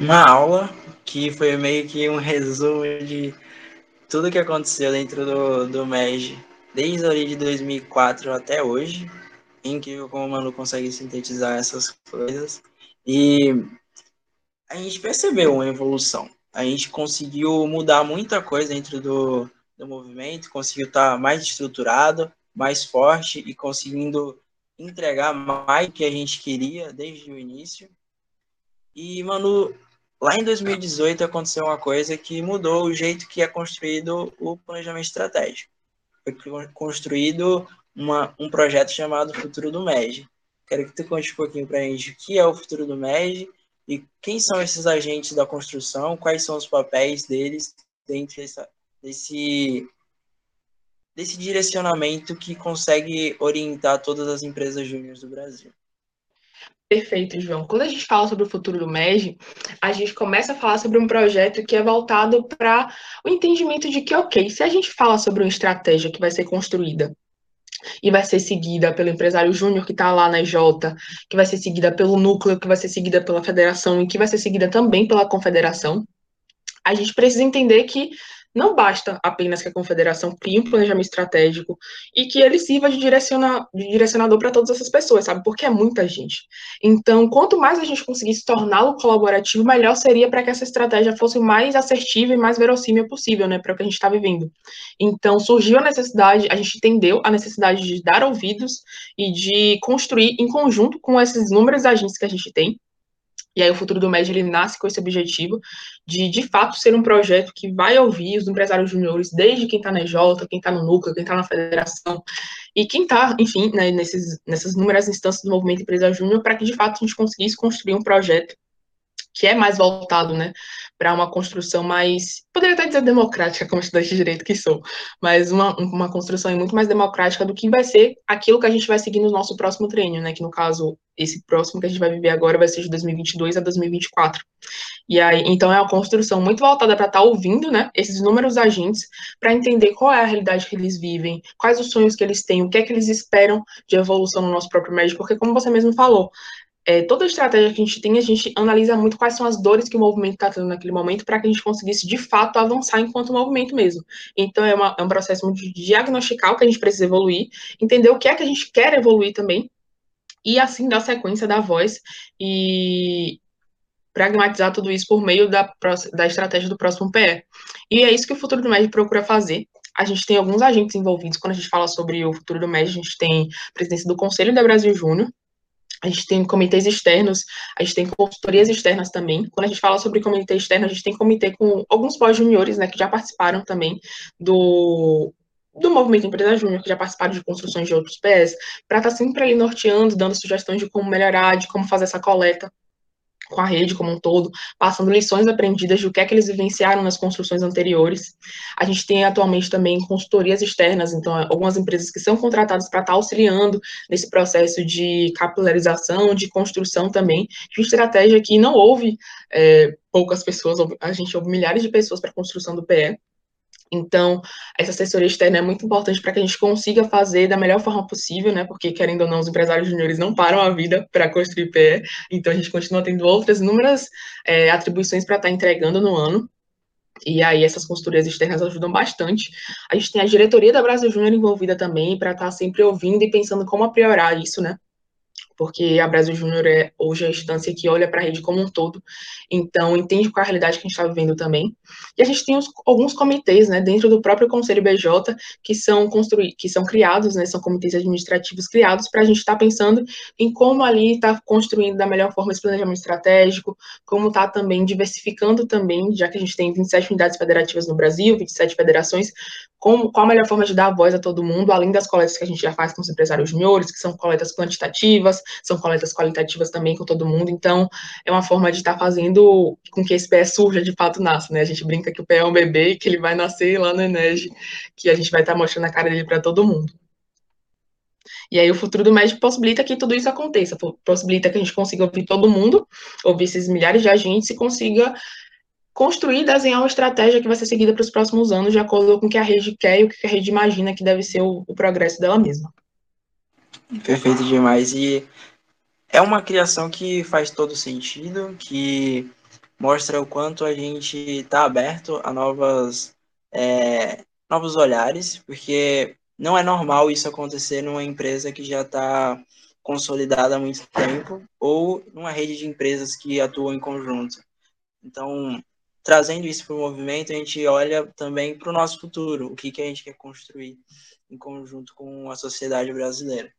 [SPEAKER 1] Uma aula que foi meio que um resumo de tudo que aconteceu dentro do, do MEG, desde ali de 2004 até hoje. Incrível como o Manu consegue sintetizar essas coisas. E a gente percebeu uma evolução. A gente conseguiu mudar muita coisa dentro do, do movimento, conseguiu estar mais estruturado, mais forte e conseguindo entregar mais do que a gente queria desde o início. E, Manu, lá em 2018 aconteceu uma coisa que mudou o jeito que é construído o planejamento estratégico. Foi construído uma, um projeto chamado Futuro do MED. Quero que tu conte um pouquinho para a gente o que é o Futuro do MED e quem são esses agentes da construção, quais são os papéis deles dentro dessa, desse, desse direcionamento que consegue orientar todas as empresas júniores do Brasil.
[SPEAKER 2] Perfeito, João. Quando a gente fala sobre o futuro do MEG, a gente começa a falar sobre um projeto que é voltado para o entendimento de que, ok, se a gente fala sobre uma estratégia que vai ser construída e vai ser seguida pelo empresário júnior que está lá na EJ, que vai ser seguida pelo núcleo, que vai ser seguida pela federação e que vai ser seguida também pela confederação, a gente precisa entender que não basta apenas que a confederação crie um planejamento estratégico e que ele sirva de, direciona, de direcionador para todas essas pessoas, sabe? Porque é muita gente. Então, quanto mais a gente conseguisse torná-lo colaborativo, melhor seria para que essa estratégia fosse mais assertiva e mais verossímil possível, né? Para o que a gente está vivendo. Então, surgiu a necessidade, a gente entendeu a necessidade de dar ouvidos e de construir em conjunto com esses inúmeros agentes que a gente tem, e aí o Futuro do MED ele nasce com esse objetivo de, de fato, ser um projeto que vai ouvir os empresários juniores, desde quem está na EJ, quem está no núcleo, quem está na federação, e quem está, enfim, né, nesses, nessas inúmeras instâncias do movimento Empresa Júnior, para que, de fato, a gente conseguisse construir um projeto que é mais voltado, né, para uma construção mais, poderia até dizer democrática, como estudante de direito que sou, mas uma, uma construção muito mais democrática do que vai ser aquilo que a gente vai seguir no nosso próximo treino, né, que no caso, esse próximo que a gente vai viver agora vai ser de 2022 a 2024. E aí, então é uma construção muito voltada para estar tá ouvindo, né, esses inúmeros agentes, para entender qual é a realidade que eles vivem, quais os sonhos que eles têm, o que é que eles esperam de evolução no nosso próprio médio, porque como você mesmo falou, é, toda estratégia que a gente tem, a gente analisa muito quais são as dores que o movimento está tendo naquele momento para que a gente conseguisse, de fato, avançar enquanto movimento mesmo. Então, é, uma, é um processo muito o que a gente precisa evoluir, entender o que é que a gente quer evoluir também, e assim dar sequência da voz e pragmatizar tudo isso por meio da, da estratégia do próximo PE. E é isso que o Futuro do MED procura fazer, a gente tem alguns agentes envolvidos. Quando a gente fala sobre o futuro do MED, a gente tem a presidência do Conselho da Brasil Júnior, a gente tem comitês externos, a gente tem consultorias externas também. Quando a gente fala sobre comitê externo, a gente tem comitê com alguns pós-juniores, né, que já participaram também do, do movimento Empresa Júnior, que já participaram de construções de outros pés, para estar tá sempre ali norteando, dando sugestões de como melhorar, de como fazer essa coleta com a rede como um todo, passando lições aprendidas do que é que eles vivenciaram nas construções anteriores. A gente tem atualmente também consultorias externas, então algumas empresas que são contratadas para estar auxiliando nesse processo de capilarização, de construção também, de estratégia que não houve é, poucas pessoas, a gente houve milhares de pessoas para a construção do PE, então, essa assessoria externa é muito importante para que a gente consiga fazer da melhor forma possível, né? Porque, querendo ou não, os empresários juniores não param a vida para construir PE, então a gente continua tendo outras inúmeras é, atribuições para estar tá entregando no ano. E aí essas consultorias externas ajudam bastante. A gente tem a diretoria da Brasil Júnior envolvida também para estar tá sempre ouvindo e pensando como apriorar isso, né? Porque a Brasil Júnior é hoje a instância que olha para a rede como um todo, então entende qual é a realidade que a gente está vivendo também. E a gente tem os, alguns comitês, né, dentro do próprio Conselho BJ, que são construídos, que são criados, né, são comitês administrativos criados para a gente estar tá pensando em como ali está construindo da melhor forma esse planejamento estratégico, como está também diversificando também, já que a gente tem 27 unidades federativas no Brasil, 27 federações, como, qual a melhor forma de dar voz a todo mundo, além das coletas que a gente já faz com os empresários juniores, que são coletas quantitativas, são coletas qualitativas também com todo mundo, então é uma forma de estar tá fazendo com que esse pé surja de fato nasça, né? A gente brinca que o pé é um bebê e que ele vai nascer lá no Enege, que a gente vai estar tá mostrando a cara dele para todo mundo. E aí o futuro do médico possibilita que tudo isso aconteça, possibilita que a gente consiga ouvir todo mundo, ouvir esses milhares de agentes e consiga construir e desenhar uma estratégia que vai ser seguida para os próximos anos, de acordo com o que a rede quer e o que a rede imagina que deve ser o, o progresso dela mesma.
[SPEAKER 1] Perfeito demais. E é uma criação que faz todo sentido, que mostra o quanto a gente está aberto a novas, é, novos olhares, porque não é normal isso acontecer numa empresa que já está consolidada há muito tempo ou numa rede de empresas que atuam em conjunto. Então, trazendo isso para o movimento, a gente olha também para o nosso futuro, o que, que a gente quer construir em conjunto com a sociedade brasileira.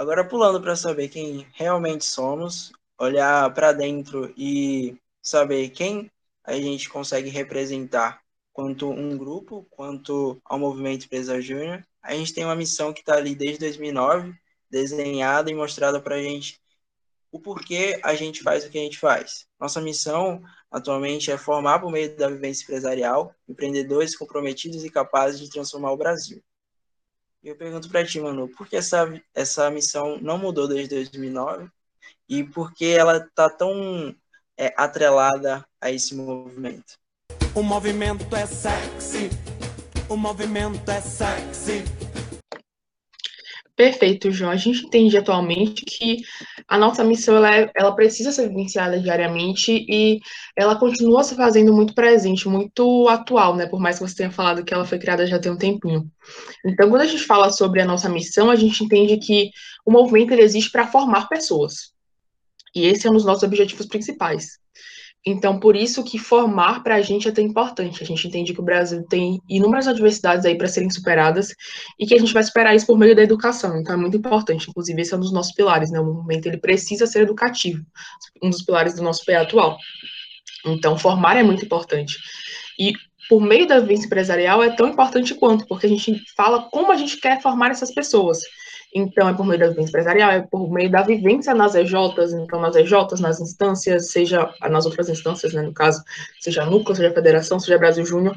[SPEAKER 1] Agora pulando para saber quem realmente somos, olhar para dentro e saber quem a gente consegue representar quanto um grupo, quanto ao movimento Empresa Júnior. A gente tem uma missão que está ali desde 2009, desenhada e mostrada para a gente o porquê a gente faz o que a gente faz. Nossa missão atualmente é formar, por meio da vivência empresarial, empreendedores comprometidos e capazes de transformar o Brasil. E eu pergunto para ti, Manu, por que essa, essa missão não mudou desde 2009 e por que ela está tão é, atrelada a esse movimento?
[SPEAKER 4] O movimento é sexy, o movimento é sexy.
[SPEAKER 2] Perfeito, João. A gente entende atualmente que a nossa missão ela, é, ela precisa ser vivenciada diariamente e ela continua se fazendo muito presente, muito atual, né? Por mais que você tenha falado que ela foi criada já tem um tempinho. Então, quando a gente fala sobre a nossa missão, a gente entende que o movimento ele existe para formar pessoas. E esse é um dos nossos objetivos principais. Então, por isso que formar para a gente é tão importante. A gente entende que o Brasil tem inúmeras adversidades aí para serem superadas e que a gente vai superar isso por meio da educação. Então, é muito importante. Inclusive, esse é um dos nossos pilares, né? O movimento ele precisa ser educativo, um dos pilares do nosso PE atual. Então, formar é muito importante. E por meio da vivência empresarial é tão importante quanto, porque a gente fala como a gente quer formar essas pessoas. Então, é por meio da vivência empresarial, é por meio da vivência nas EJs, então nas EJs, nas instâncias, seja nas outras instâncias, né, no caso, seja núcleo, seja federação, seja Brasil Júnior,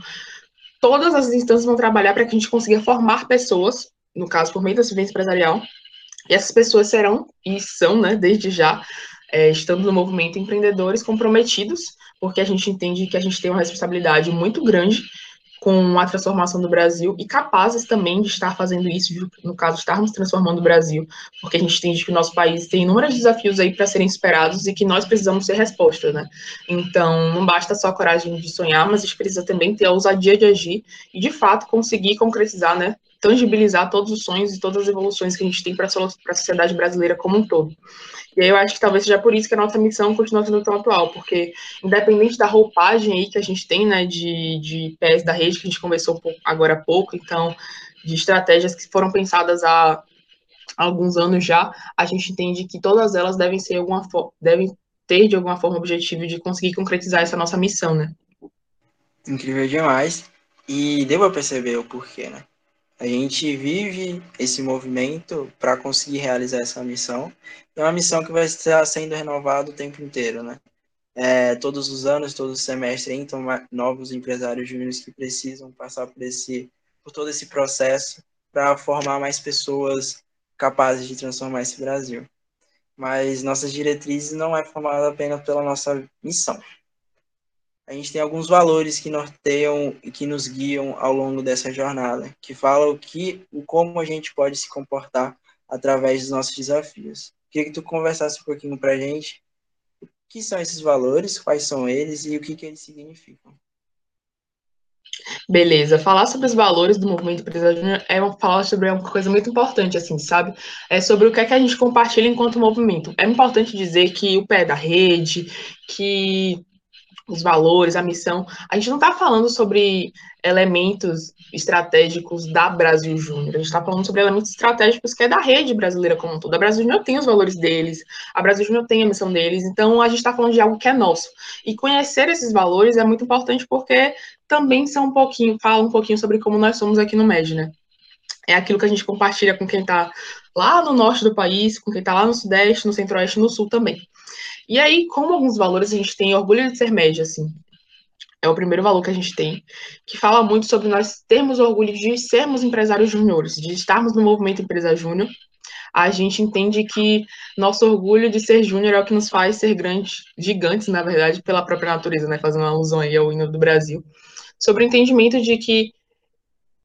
[SPEAKER 2] todas as instâncias vão trabalhar para que a gente consiga formar pessoas, no caso, por meio da vivência empresarial, e essas pessoas serão, e são, né, desde já, é, estando no movimento empreendedores comprometidos, porque a gente entende que a gente tem uma responsabilidade muito grande com a transformação do Brasil e capazes também de estar fazendo isso, no caso, estarmos transformando o Brasil, porque a gente entende que o nosso país tem inúmeros desafios aí para serem superados e que nós precisamos ter resposta, né? Então, não basta só a coragem de sonhar, mas a gente precisa também ter a ousadia de agir e, de fato, conseguir concretizar, né? Tangibilizar todos os sonhos e todas as evoluções que a gente tem para a sociedade brasileira como um todo. E aí eu acho que talvez seja por isso que a nossa missão continua sendo tão atual, porque independente da roupagem aí que a gente tem, né, de, de pés da rede, que a gente conversou agora há pouco, então, de estratégias que foram pensadas há, alguns anos já, a gente entende que todas elas devem ser alguma devem ter de alguma forma o objetivo de conseguir concretizar essa nossa missão, né?
[SPEAKER 1] Incrível demais. E deu para perceber o porquê, né? A gente vive esse movimento para conseguir realizar essa missão. É uma missão que vai estar sendo renovada o tempo inteiro, né? É, todos os anos, todo semestre, entram novos empresários júniores que precisam passar por esse, por todo esse processo para formar mais pessoas capazes de transformar esse Brasil. Mas nossas diretrizes não é formada apenas pela nossa missão, a gente tem alguns valores que norteiam e que nos guiam ao longo dessa jornada, que falam o que, o como a gente pode se comportar através dos nossos desafios. Queria que tu conversasse um pouquinho para a gente o que são esses valores, quais são eles e o que, que eles significam.
[SPEAKER 2] Beleza, falar sobre os valores do movimento empresarial júnior é falar sobre uma coisa muito importante, assim, sabe? É sobre o que é que a gente compartilha enquanto movimento. É importante dizer que o pé da rede, que os valores, a missão. A gente não está falando sobre elementos estratégicos da Brasil Júnior, a gente está falando sobre elementos estratégicos que é da rede brasileira como um todo. A Brasil Júnior tem os valores deles, a Brasil Júnior tem a missão deles, então a gente está falando de algo que é nosso. E conhecer esses valores é muito importante porque também são um pouquinho, fala um pouquinho sobre como nós somos aqui no MED, né? É aquilo que a gente compartilha com quem está lá no norte do país, com quem está lá no sudeste, no centro-oeste no sul também. E aí, como alguns valores, a gente tem orgulho de ser média, assim. É o primeiro valor que a gente tem, que fala muito sobre nós termos orgulho de sermos empresários júniores, de estarmos no movimento Empresa Júnior. A gente entende que nosso orgulho de ser júnior é o que nos faz ser grandes, gigantes, na verdade, pela própria natureza, né? Fazendo uma alusão aí ao hino do Brasil. Sobre o entendimento de que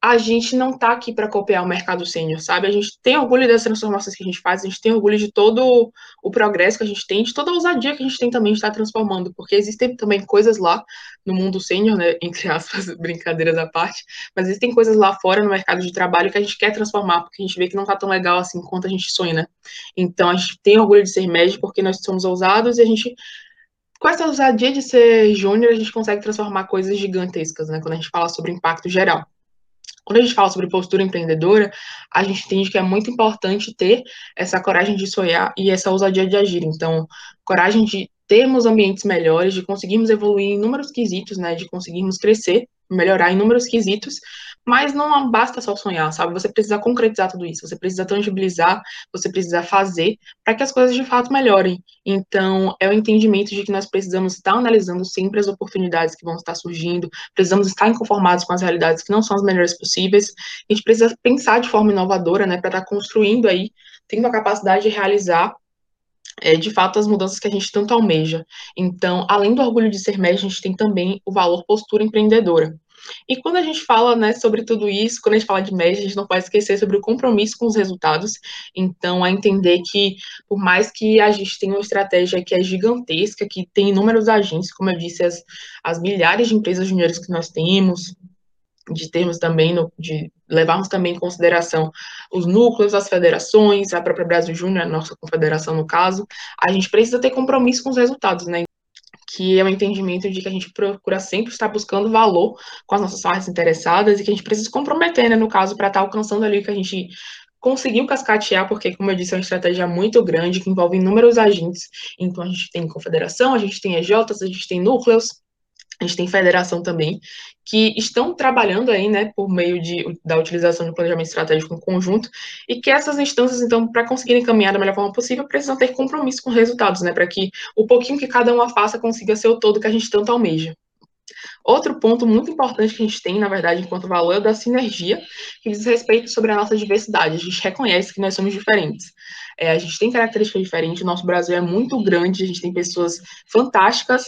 [SPEAKER 2] a gente não está aqui para copiar o mercado sênior, sabe? A gente tem orgulho das transformações que a gente faz, a gente tem orgulho de todo o progresso que a gente tem, de toda a ousadia que a gente tem também de estar transformando, porque existem também coisas lá no mundo sênior, né, entre aspas, brincadeiras à parte, mas existem coisas lá fora no mercado de trabalho que a gente quer transformar, porque a gente vê que não está tão legal assim quanto a gente sonha, né? Então a gente tem orgulho de ser médio porque nós somos ousados e a gente com essa ousadia de ser júnior, a gente consegue transformar coisas gigantescas, né? Quando a gente fala sobre impacto geral. Quando a gente fala sobre postura empreendedora, a gente entende que é muito importante ter essa coragem de sonhar e essa ousadia de agir. Então, coragem de termos ambientes melhores, de conseguirmos evoluir em inúmeros quesitos, né, de conseguirmos crescer, melhorar em inúmeros quesitos, mas não basta só sonhar, sabe? Você precisa concretizar tudo isso, você precisa tangibilizar, você precisa fazer para que as coisas de fato melhorem. Então, é o entendimento de que nós precisamos estar analisando sempre as oportunidades que vão estar surgindo, precisamos estar inconformados com as realidades que não são as melhores possíveis. A gente precisa pensar de forma inovadora, né, para estar construindo aí, tendo a capacidade de realizar é, de fato, as mudanças que a gente tanto almeja. Então, além do orgulho de ser médio, a gente tem também o valor postura empreendedora. E quando a gente fala né, sobre tudo isso, quando a gente fala de média, a gente não pode esquecer sobre o compromisso com os resultados. Então, a entender que, por mais que a gente tenha uma estratégia que é gigantesca, que tem inúmeros agentes, como eu disse, as, as milhares de empresas juniores que nós temos, de termos também, no, de levarmos também em consideração os núcleos, as federações, a própria Brasil Júnior, a nossa confederação no caso, a gente precisa ter compromisso com os resultados, né? Que é o entendimento de que a gente procura sempre estar buscando valor com as nossas partes interessadas e que a gente precisa se comprometer, né, no caso, para estar alcançando ali o que a gente conseguiu cascatear, porque, como eu disse, é uma estratégia muito grande que envolve inúmeros agentes. Então, a gente tem confederação, a gente tem EJs, a gente tem núcleos, a gente tem federação também, que estão trabalhando aí, né, por meio de, da utilização de planejamento estratégico em conjunto, e que essas instâncias, então, para conseguirem caminhar da melhor forma possível, precisam ter compromisso com resultados, né, para que o pouquinho que cada uma faça consiga ser o todo que a gente tanto almeja. Outro ponto muito importante que a gente tem, na verdade, enquanto valor, é da sinergia, que diz respeito sobre a nossa diversidade. A gente reconhece que nós somos diferentes. É, a gente tem características diferentes, o nosso Brasil é muito grande, a gente tem pessoas fantásticas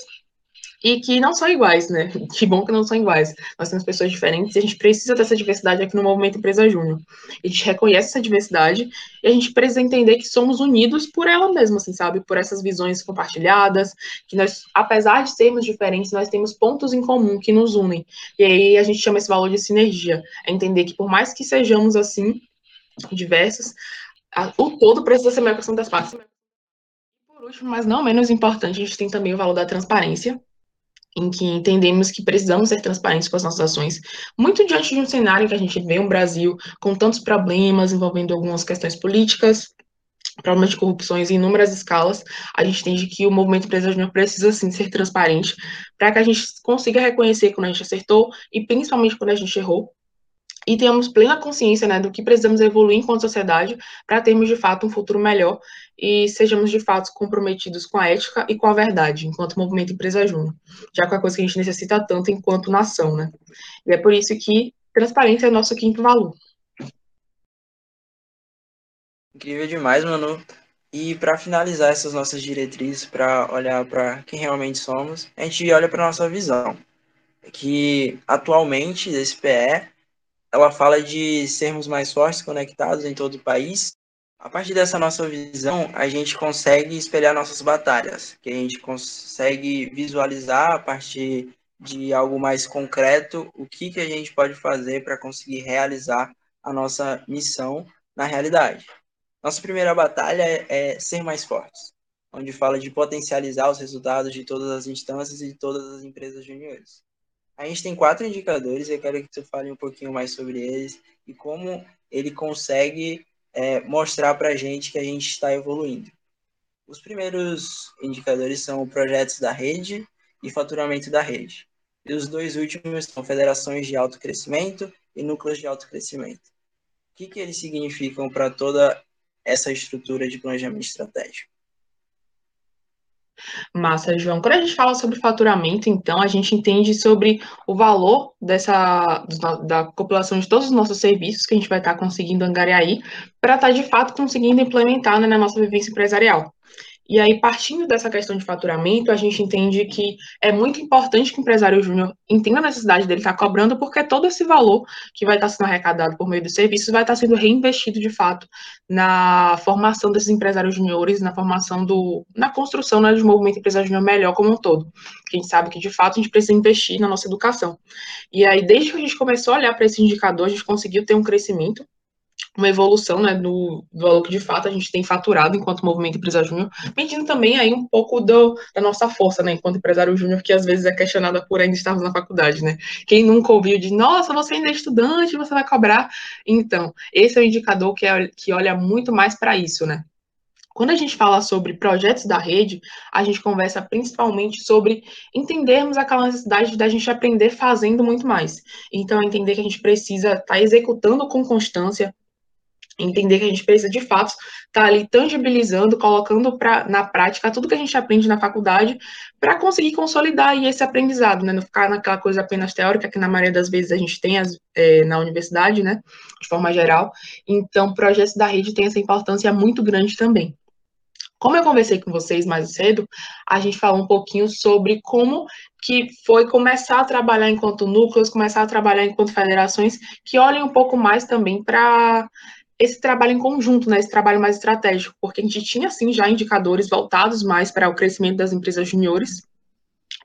[SPEAKER 2] e que não são iguais, né? Que bom que não são iguais. Nós temos pessoas diferentes e a gente precisa dessa diversidade aqui no Movimento Empresa Júnior. A gente reconhece essa diversidade e a gente precisa entender que somos unidos por ela mesma, assim, sabe? Por essas visões compartilhadas, que nós, apesar de sermos diferentes, nós temos pontos em comum que nos unem. E aí a gente chama esse valor de sinergia. É entender que por mais que sejamos, assim, diversos, o todo precisa ser melhor questão das partes. Por último, mas não menos importante, a gente tem também o valor da transparência, em que entendemos que precisamos ser transparentes com as nossas ações, muito diante de um cenário que a gente vê um Brasil com tantos problemas envolvendo algumas questões políticas, problemas de corrupções em inúmeras escalas, a gente entende que o movimento empresa júnior precisa sim ser transparente para que a gente consiga reconhecer quando a gente acertou e principalmente quando a gente errou, e tenhamos plena consciência né, do que precisamos evoluir enquanto sociedade para termos de fato um futuro melhor e sejamos de fato comprometidos com a ética e com a verdade, enquanto movimento empresa júnior, já que é a coisa que a gente necessita tanto enquanto nação, né? E é por isso que transparência é nosso quinto valor.
[SPEAKER 1] Incrível demais, Manu. E para finalizar essas nossas diretrizes, para olhar para quem realmente somos, a gente olha para nossa visão, que atualmente esse PE ela fala de sermos mais fortes, conectados em todo o país. A partir dessa nossa visão, a gente consegue espelhar nossas batalhas, que a gente consegue visualizar a partir de algo mais concreto o que, que a gente pode fazer para conseguir realizar a nossa missão na realidade. Nossa primeira batalha é, ser mais fortes, onde fala de potencializar os resultados de todas as instâncias e de todas as empresas juniores. A gente tem quatro indicadores e eu quero que tu fale um pouquinho mais sobre eles e como ele consegue é, mostrar para a gente que a gente está evoluindo. Os primeiros indicadores são projetos da rede e faturamento da rede. E os dois últimos são federações de alto crescimento e núcleos de alto crescimento. O que, que eles significam para toda essa estrutura de planejamento estratégico?
[SPEAKER 2] Massa, João. Quando a gente fala sobre faturamento, então, a gente entende sobre o valor dessa da população de todos os nossos serviços que a gente vai estar conseguindo angariar aí, para estar de fato conseguindo implementar né, na nossa vivência empresarial. E aí, partindo dessa questão de faturamento, a gente entende que é muito importante que o empresário júnior entenda a necessidade dele estar cobrando, porque todo esse valor que vai estar sendo arrecadado por meio dos serviços vai estar sendo reinvestido de fato na formação desses empresários juniores, na formação do. na construção né, de um movimento empresário júnior melhor como um todo. A gente sabe que de fato a gente precisa investir na nossa educação. E aí, desde que a gente começou a olhar para esse indicador, a gente conseguiu ter um crescimento uma evolução né, do, do valor que de fato a gente tem faturado enquanto movimento empresário júnior, medindo também aí um pouco do, da nossa força, né, enquanto empresário júnior, que às vezes é questionada por ainda estarmos na faculdade, né? Quem nunca ouviu de, nossa, você ainda é estudante, você vai cobrar? Então, esse é o indicador que, é, que olha muito mais para isso, né? Quando a gente fala sobre projetos da rede, a gente conversa principalmente sobre entendermos aquela necessidade da gente aprender fazendo muito mais. Então, entender que a gente precisa estar tá executando com constância, entender que a gente precisa de fato estar tá ali tangibilizando, colocando pra, na prática tudo que a gente aprende na faculdade para conseguir consolidar aí esse aprendizado, né? Não ficar naquela coisa apenas teórica que na maioria das vezes a gente tem as, é, na universidade, né? De forma geral. Então, projetos da rede tem essa importância muito grande também. Como eu conversei com vocês mais cedo, a gente falou um pouquinho sobre como que foi começar a trabalhar enquanto núcleos, começar a trabalhar enquanto federações, que olhem um pouco mais também para esse trabalho em conjunto, né, esse trabalho mais estratégico, porque a gente tinha, sim, já indicadores voltados mais para o crescimento das empresas juniores,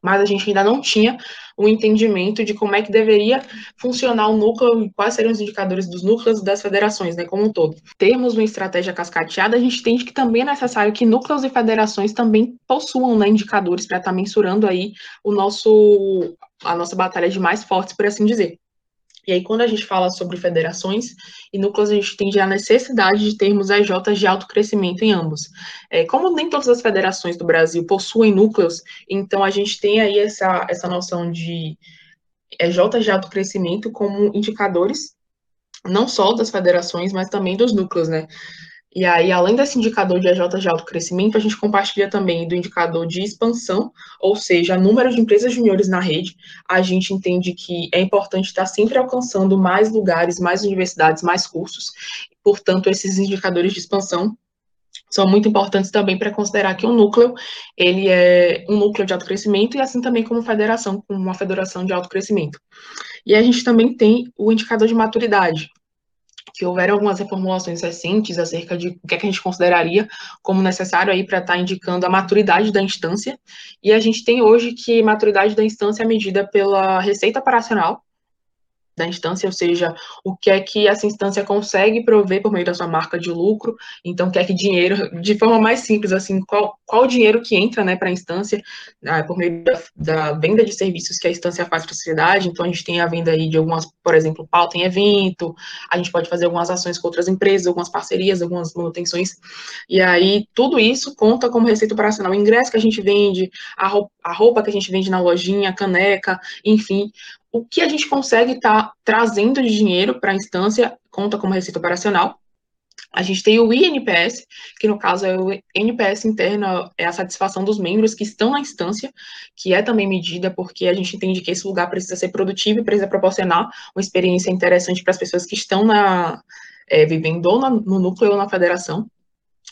[SPEAKER 2] mas a gente ainda não tinha o um entendimento de como é que deveria funcionar o núcleo e quais seriam os indicadores dos núcleos das federações, né, como um todo. Termos uma estratégia cascateada, a gente entende que também é necessário que núcleos e federações também possuam né, indicadores para estar tá mensurando aí o nosso a nossa batalha de mais fortes, por assim dizer. E aí, quando a gente fala sobre federações e núcleos, a gente tem a necessidade de termos EJs de alto crescimento em ambos. É, como nem todas as federações do Brasil possuem núcleos, então a gente tem aí essa, essa noção de EJs de alto crescimento como indicadores, não só das federações, mas também dos núcleos, né? E aí, além desse indicador de EJ de alto crescimento, a gente compartilha também do indicador de expansão, ou seja, número de empresas juniores na rede. A gente entende que é importante estar sempre alcançando mais lugares, mais universidades, mais cursos. Portanto, esses indicadores de expansão são muito importantes também para considerar que o um núcleo, ele é um núcleo de alto crescimento e assim também como federação, como uma federação de alto crescimento. E a gente também tem o indicador de maturidade, que houveram algumas reformulações recentes acerca de o que, é que a gente consideraria como necessário aí para estar tá indicando a maturidade da instância. E a gente tem hoje que maturidade da instância é medida pela receita operacional, da instância, ou seja, o que é que essa instância consegue prover por meio da sua marca de lucro, então o que é que dinheiro, de forma mais simples, assim, qual, qual o dinheiro que entra, né, para a instância, ah, por meio da, da, venda de serviços que a instância faz para a sociedade, então a gente tem a venda aí de algumas, por exemplo, pauta em evento, a gente pode fazer algumas ações com outras empresas, algumas parcerias, algumas manutenções, e aí tudo isso conta como receita operacional, o ingresso que a gente vende, a roupa, a roupa que a gente vende na lojinha, a caneca, enfim, o que a gente consegue estar tá trazendo de dinheiro para a instância conta como receita operacional. A gente tem o INPS, que no caso é o NPS interno, é a satisfação dos membros que estão na instância, que é também medida porque a gente entende que esse lugar precisa ser produtivo e precisa proporcionar uma experiência interessante para as pessoas que estão na, é, vivendo ou no núcleo ou na federação.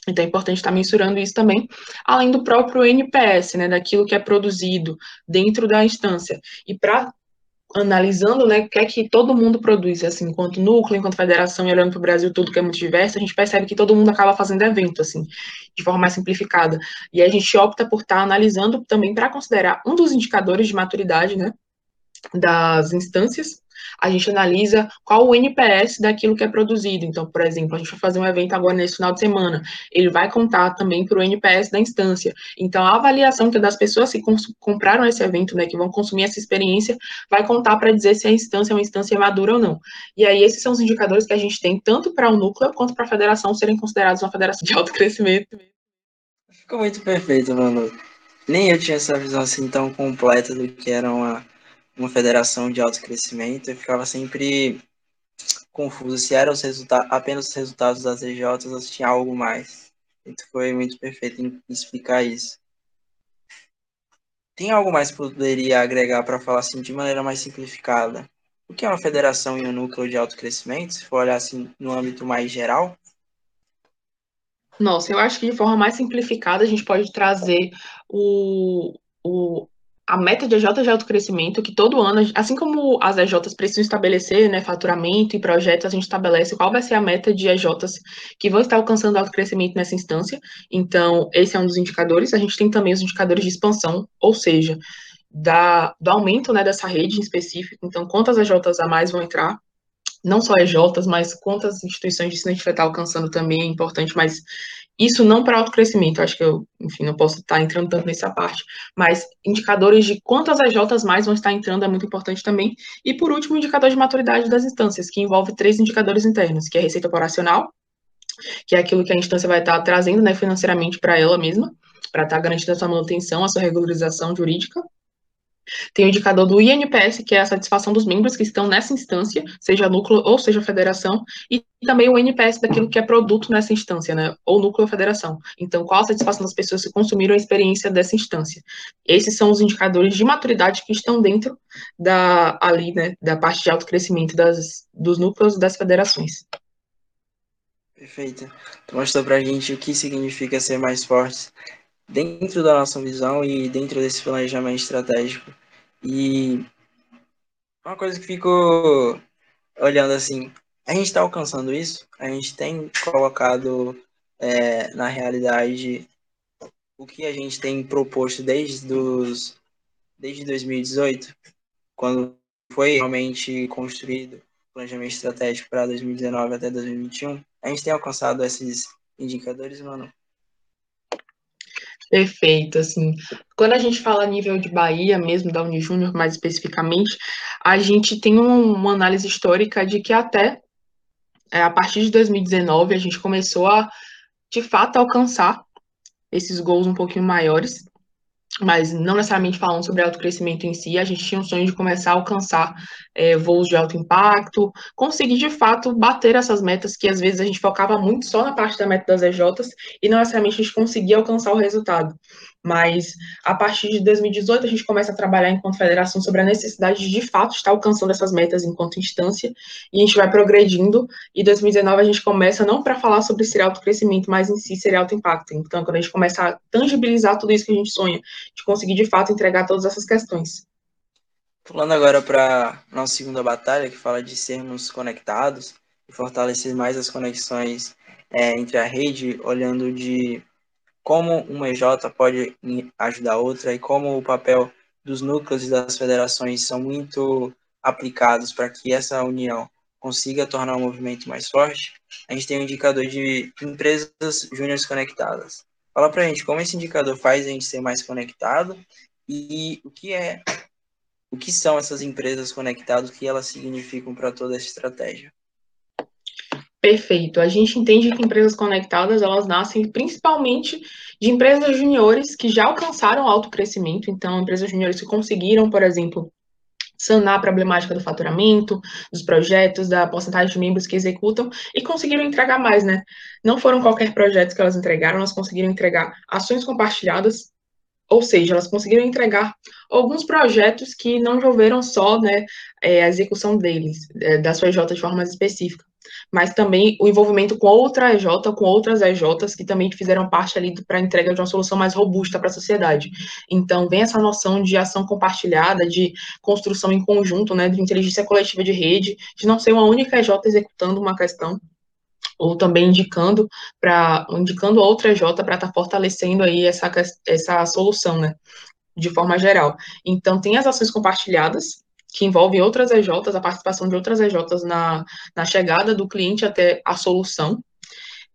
[SPEAKER 2] Então é importante estar mensurando isso também, além do próprio NPS, né, daquilo que é produzido dentro da instância. E para analisando né, o que é que todo mundo produz, assim, enquanto núcleo, enquanto federação, e olhando para o Brasil tudo que é muito diverso, a gente percebe que todo mundo acaba fazendo evento, assim, de forma mais simplificada. E a gente opta por estar analisando também para considerar um dos indicadores de maturidade, né, das instâncias, a gente analisa qual o NPS daquilo que é produzido. Então, por exemplo, a gente vai fazer um evento agora nesse final de semana, ele vai contar também para o NPS da instância. Então, a avaliação que é das pessoas que compraram esse evento, né, que vão consumir essa experiência, vai contar para dizer se a instância é uma instância madura ou não. E aí, esses são os indicadores que a gente tem tanto para o núcleo quanto para a federação serem considerados uma federação de alto crescimento.
[SPEAKER 1] Ficou muito perfeito, mano. Nem eu tinha essa visão assim tão completa do que era uma uma federação de alto crescimento, eu ficava sempre confuso se eram apenas os resultados das EJs ou se tinha algo mais. Então foi muito perfeito em explicar isso. tem algo mais que poderia agregar para falar assim de maneira mais simplificada? O que é uma federação e um núcleo de alto crescimento, se for olhar assim no âmbito mais geral?
[SPEAKER 2] Nossa, eu acho que de forma mais simplificada a gente pode trazer o, o, a meta de EJ de alto crescimento, que todo ano, assim como as EJs precisam estabelecer né, faturamento e projetos, a gente estabelece qual vai ser a meta de EJs que vão estar alcançando alto crescimento nessa instância. Então, esse é um dos indicadores. A gente tem também os indicadores de expansão, ou seja, da, do aumento né, dessa rede em específico. Então, quantas EJs a mais vão entrar não só EJs, mas quantas instituições de ensino a gente vai estar alcançando também é importante, mas isso não para autocrescimento, acho que eu, enfim, não posso estar entrando tanto nessa parte, mas indicadores de quantas EJs mais vão estar entrando é muito importante também. E por último, indicador de maturidade das instâncias, que envolve três indicadores internos, que é a receita operacional, que é aquilo que a instância vai estar trazendo né, financeiramente para ela mesma, para estar garantindo a sua manutenção, a sua regularização jurídica, tem o indicador do INPS, que é a satisfação dos membros que estão nessa instância, seja núcleo ou seja federação, e também o NPS daquilo que é produto nessa instância, né, ou núcleo ou federação. Então, qual a satisfação das pessoas que consumiram a experiência dessa instância? Esses são os indicadores de maturidade que estão dentro da ali, né, da parte de autocrescimento das dos núcleos das federações.
[SPEAKER 1] Perfeito. Tu mostrou pra gente o que significa ser mais forte dentro da nossa visão e dentro desse planejamento estratégico. E uma coisa que fico olhando assim, a gente está alcançando isso, a gente tem colocado é, na realidade o que a gente tem proposto desde, dos, desde 2018, quando foi realmente construído o planejamento estratégico para 2019 até 2021, a gente tem alcançado esses indicadores, mano?
[SPEAKER 2] Perfeito, assim. Quando a gente fala a nível de Bahia, mesmo da Unijúnior mais especificamente, a gente tem um, uma análise histórica de que até é, a partir de 2019 a gente começou a, de fato, alcançar esses gols um pouquinho maiores mas não necessariamente falando sobre autocrescimento em si, a gente tinha um sonho de começar a alcançar é, voos de alto impacto, conseguir de fato bater essas metas que às vezes a gente focava muito só na parte da meta das EJs e não necessariamente a gente conseguia alcançar o resultado. Mas a partir de 2018 a gente começa a trabalhar enquanto federação sobre a necessidade de de fato estar alcançando essas metas enquanto instância e a gente vai progredindo e 2019 a gente começa não para falar sobre ser alto crescimento, mas em si ser alto impacto. Então quando a gente começa a tangibilizar tudo isso que a gente sonha, de conseguir de fato entregar todas essas questões.
[SPEAKER 1] Falando agora para nossa segunda batalha, que fala de sermos conectados e fortalecer mais as conexões é, entre a rede, olhando de como uma EJ pode ajudar a outra e como o papel dos núcleos e das federações são muito aplicados para que essa união consiga tornar o movimento mais forte, a gente tem um indicador de empresas júniores conectadas. Fala para a gente como esse indicador faz a gente ser mais conectado e o que é, o que são essas empresas conectadas, o que elas significam para toda essa estratégia.
[SPEAKER 2] Perfeito. A gente entende que empresas conectadas, elas nascem principalmente de empresas juniores que já alcançaram alto crescimento, então empresas juniores que conseguiram, por exemplo, sanar a problemática do faturamento, dos projetos, da porcentagem de membros que executam e conseguiram entregar mais, né? Não foram qualquer projeto que elas entregaram, elas conseguiram entregar ações compartilhadas, ou seja, elas conseguiram entregar alguns projetos que não envolveram só né, é, a execução deles, é, da sua EJ de forma específica, mas também o envolvimento com outra EJ, com outras EJs que também fizeram parte ali para a entrega de uma solução mais robusta para a sociedade. Então, vem essa noção de ação compartilhada, de construção em conjunto, né, de inteligência coletiva de rede, de não ser uma única EJ executando uma questão, ou também indicando para indicando outra EJ para estar tá fortalecendo aí essa, essa solução, né, de forma geral. Então, tem as ações compartilhadas, que envolve outras EJs, a participação de outras EJs na, na chegada do cliente até a solução,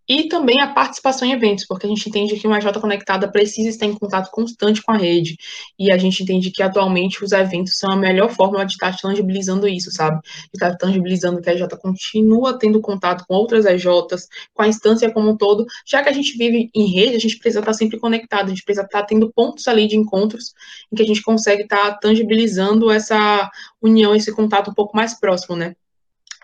[SPEAKER 2] e também a participação em eventos, porque a gente entende que uma EJ conectada precisa estar em contato constante com a rede, e a gente entende que atualmente os eventos são a melhor forma de estar tangibilizando isso, sabe? De estar tangibilizando que a EJ continua tendo contato com outras EJs, com a instância como um todo, já que a gente vive em rede, a gente precisa estar sempre conectado, a gente precisa estar tendo pontos ali de encontros em que a gente consegue estar tangibilizando essa união, esse contato um pouco mais próximo, né?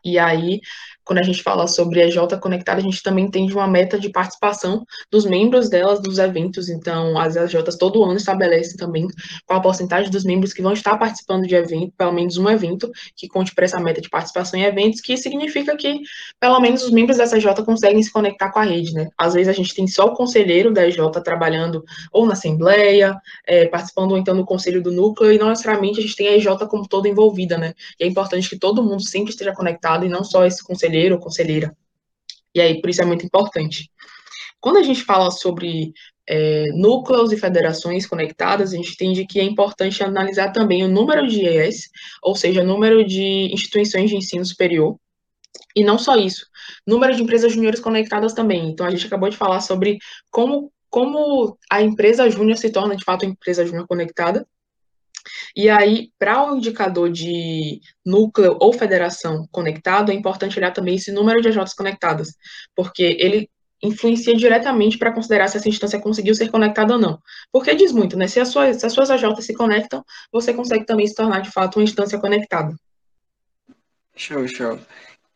[SPEAKER 2] E aí, quando a gente fala sobre a EJ Conectada, a gente também tem uma meta de participação dos membros delas dos eventos. Então, as EJs todo ano estabelecem também qual a porcentagem dos membros que vão estar participando de evento, pelo menos um evento que conte para essa meta de participação em eventos, que significa que pelo menos os membros dessa EJ conseguem se conectar com a rede, né? Às vezes a gente tem só o conselheiro da EJ trabalhando ou na assembleia, é, participando ou então no conselho do núcleo, e não necessariamente a gente tem a EJ como toda envolvida, né? E é importante que todo mundo sempre esteja conectado e não só esse conselheiro ou conselheira. E aí, por isso é muito importante. Quando a gente fala sobre é, núcleos e federações conectadas, a gente entende que é importante analisar também o número de IES, ou seja, número de instituições de ensino superior, e não só isso, número de empresas júniores conectadas também. Então, a gente acabou de falar sobre como, como a empresa júnior se torna, de fato, uma empresa júnior conectada, e aí, para o indicador de núcleo ou federação conectado, é importante olhar também esse número de AJs conectadas, porque ele influencia diretamente para considerar se essa instância conseguiu ser conectada ou não. Porque diz muito, né? Se as suas, se as suas AJs se conectam, você consegue também se tornar, de fato, uma instância conectada.
[SPEAKER 1] Show, show.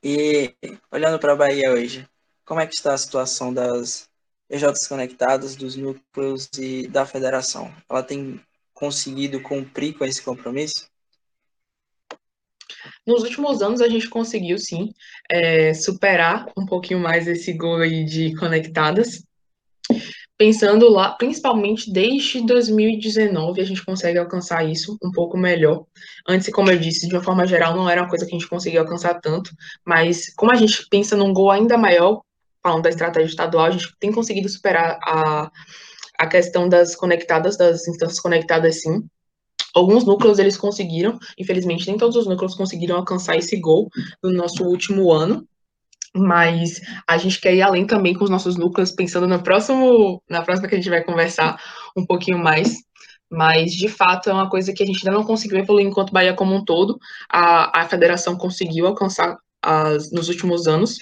[SPEAKER 1] E olhando para a Bahia hoje, como é que está a situação das EJs conectadas, dos núcleos e da federação? Ela tem conseguido cumprir com esse compromisso?
[SPEAKER 2] Nos últimos anos, a gente conseguiu, sim, é, superar um pouquinho mais esse gol aí de conectadas. Pensando lá, principalmente desde 2019, a gente consegue alcançar isso um pouco melhor. Antes, como eu disse, de uma forma geral, não era uma coisa que a gente conseguia alcançar tanto, mas como a gente pensa num gol ainda maior, falando da estratégia estadual, a gente tem conseguido superar a, a questão das conectadas, das instâncias conectadas, sim. Alguns núcleos eles conseguiram, infelizmente nem todos os núcleos conseguiram alcançar esse gol no nosso último ano, mas a gente quer ir além também com os nossos núcleos, pensando no próximo, na próxima que a gente vai conversar um pouquinho mais. Mas, de fato, é uma coisa que a gente ainda não conseguiu evoluir enquanto Bahia como um todo. A, a federação conseguiu alcançar as, nos últimos anos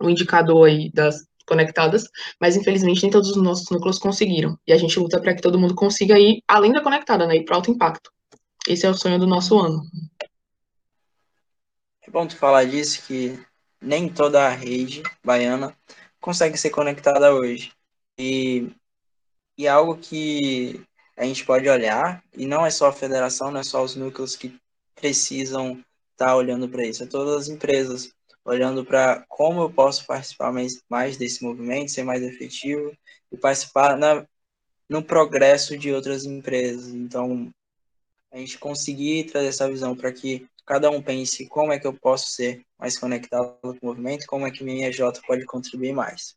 [SPEAKER 2] o indicador aí das conectadas, mas infelizmente nem todos os nossos núcleos conseguiram. E a gente luta para que todo mundo consiga ir além da conectada, né? Ir para alto impacto. Esse é o sonho do nosso ano.
[SPEAKER 1] É bom tu falar disso, que nem toda a rede baiana consegue ser conectada hoje. E, e é algo que a gente pode olhar, e não é só a federação, não é só os núcleos que precisam estar tá olhando para isso, é todas as empresas olhando para como eu posso participar mais, mais desse movimento, ser mais efetivo e participar na, no progresso de outras empresas. Então, a gente conseguir trazer essa visão para que cada um pense como é que eu posso ser mais conectado com o movimento, como é que minha J pode contribuir mais.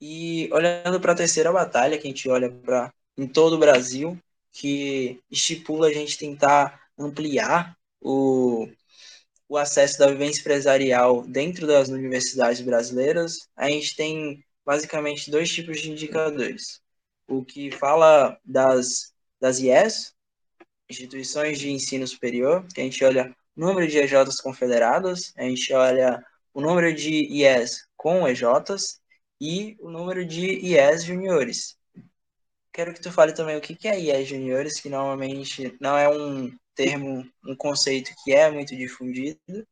[SPEAKER 1] E olhando para a terceira batalha, que a gente olha para em todo o Brasil, que estipula a gente tentar ampliar o, o acesso da vivência empresarial dentro das universidades brasileiras, a gente tem basicamente dois tipos de indicadores. O que fala das, das IES, instituições de ensino superior, que a gente olha o número de EJs confederadas, a gente olha o número de IES com EJs e o número de IES juniores. Quero que tu fale também o que é IES juniores, que normalmente não é um termo, um conceito que é muito difundido.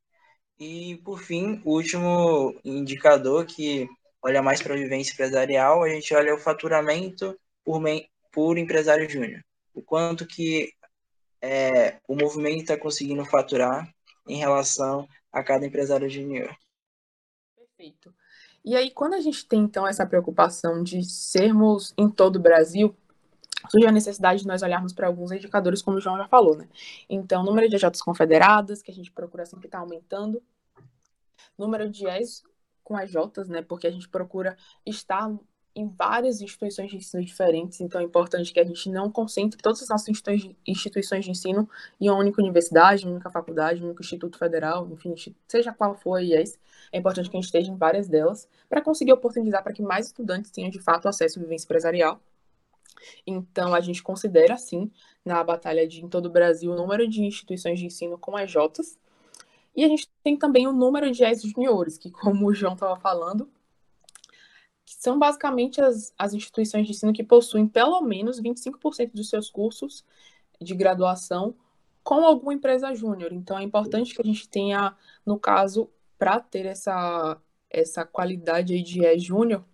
[SPEAKER 1] E, por fim, o último indicador que olha mais para a vivência empresarial, a gente olha o faturamento por, por empresário júnior. O quanto que é, o movimento está conseguindo faturar em relação a cada empresário júnior.
[SPEAKER 2] Perfeito. E aí, quando a gente tem, então, essa preocupação de sermos em todo o Brasil, surge a necessidade de nós olharmos para alguns indicadores, como o João já falou, né? Então, número de AJs confederadas, que a gente procura sempre estar tá aumentando, número de ES com AJs, né? Porque a gente procura estar em várias instituições de ensino diferentes, então é importante que a gente não concentre todas as nossas instituições de ensino em uma única universidade, uma única faculdade, um único instituto federal, enfim, seja qual for a IES, é importante que a gente esteja em várias delas, para conseguir oportunizar para que mais estudantes tenham de fato acesso à vivência empresarial então, a gente considera, sim, na batalha de em todo o Brasil, o número de instituições de ensino com EJs. E a gente tem também o número de ES juniores, que, como o João estava falando, são basicamente as, as instituições de ensino que possuem pelo menos 25% dos seus cursos de graduação com alguma empresa júnior. Então, é importante que a gente tenha, no caso, para ter essa, essa qualidade aí de IE júnior,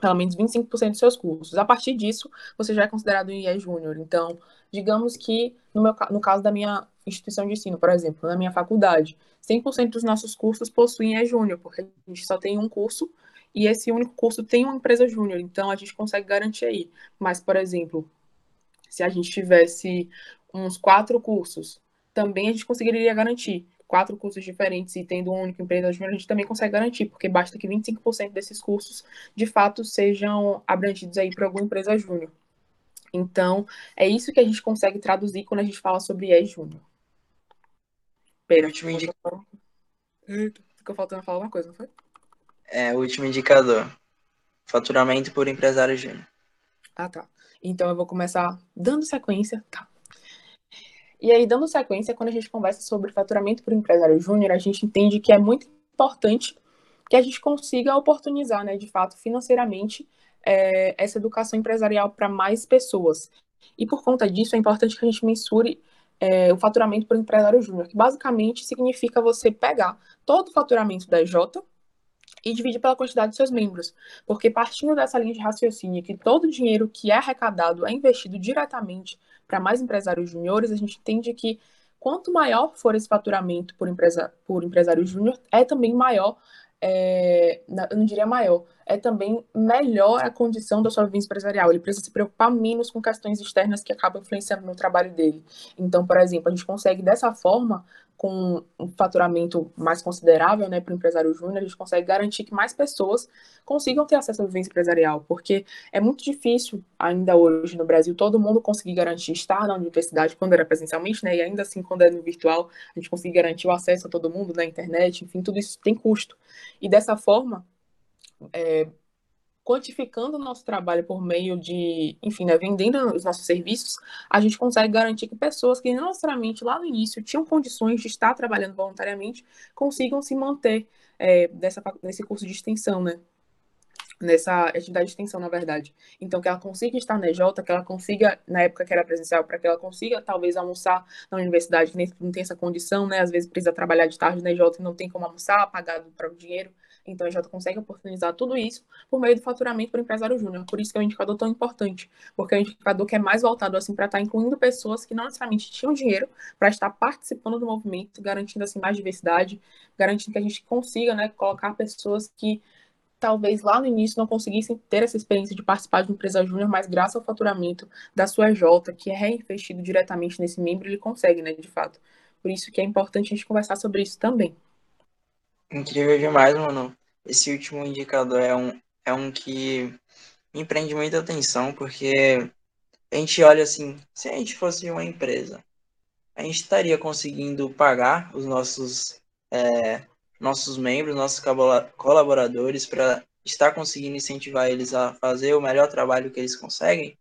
[SPEAKER 2] pelo menos 25% dos seus cursos. A partir disso, você já é considerado IE júnior. Então, digamos que, no, meu, no caso da minha instituição de ensino, por exemplo, na minha faculdade, 100% dos nossos cursos possuem IE júnior, porque a gente só tem um curso e esse único curso tem uma empresa júnior, então a gente consegue garantir aí. Mas, por exemplo, se a gente tivesse uns quatro cursos, também a gente conseguiria garantir quatro cursos diferentes e tendo uma única empresa júnior, a gente também consegue garantir, porque basta que 25% desses cursos, de fato, sejam abrangidos aí por alguma empresa júnior. Então, é isso que a gente consegue traduzir quando a gente fala sobre ES júnior. Pera, último indicador. Ficou faltando falar uma coisa, não foi?
[SPEAKER 1] É, o último indicador. Faturamento por empresário júnior.
[SPEAKER 2] Ah, tá. Então eu vou começar dando sequência. Tá. E aí, dando sequência, quando a gente conversa sobre faturamento por empresário júnior, a gente entende que é muito importante que a gente consiga oportunizar, né, de fato, financeiramente, é, essa educação empresarial para mais pessoas. E por conta disso, é importante que a gente mensure é, o faturamento por empresário júnior, que basicamente significa você pegar todo o faturamento da EJ e dividir pela quantidade de seus membros. Porque partindo dessa linha de raciocínio que todo o dinheiro que é arrecadado é investido diretamente para mais empresários júniores, a gente entende que quanto maior for esse faturamento por, empresa, por empresário júnior, é também maior, é, eu não diria maior, é também melhor a condição da sua vida empresarial. Ele precisa se preocupar menos com questões externas que acabam influenciando no trabalho dele. Então, por exemplo, a gente consegue dessa forma com um faturamento mais considerável né, para o empresário júnior, a gente consegue garantir que mais pessoas consigam ter acesso à vivência empresarial, porque é muito difícil ainda hoje no Brasil todo mundo conseguir garantir estar na universidade quando era presencialmente, né, e ainda assim quando é no virtual, a gente conseguir garantir o acesso a todo mundo na internet, enfim, tudo isso tem custo. E dessa forma, é, quantificando o nosso trabalho por meio de, enfim, né, vendendo os nossos serviços, a gente consegue garantir que pessoas que não necessariamente lá no início tinham condições de estar trabalhando voluntariamente consigam se manter é, dessa, nesse curso de extensão, né? Nessa atividade de extensão, na verdade. Então, que ela consiga estar na EJ, que ela consiga, na época que era presencial, para que ela consiga, talvez, almoçar na universidade, que não tem essa condição, né? Às vezes precisa trabalhar de tarde na EJ e não tem como almoçar, pagado para o dinheiro. Então, a Jota consegue oportunizar tudo isso por meio do faturamento para o empresário júnior. Por isso que é um indicador tão importante, porque é um indicador que é mais voltado assim para estar incluindo pessoas que não necessariamente tinham dinheiro para estar participando do movimento, garantindo assim mais diversidade, garantindo que a gente consiga, né, colocar pessoas que talvez lá no início não conseguissem ter essa experiência de participar de uma empresa júnior, mas graças ao faturamento da sua Jota, que é reinvestido diretamente nesse membro, ele consegue, né, de fato. Por isso que é importante a gente conversar sobre isso também.
[SPEAKER 1] Incrível demais, mano. Esse último indicador é um, é um que me prende muita atenção, porque a gente olha assim, se a gente fosse uma empresa, a gente estaria conseguindo pagar os nossos, é, nossos membros, nossos colaboradores, para estar conseguindo incentivar eles a fazer o melhor trabalho que eles conseguem?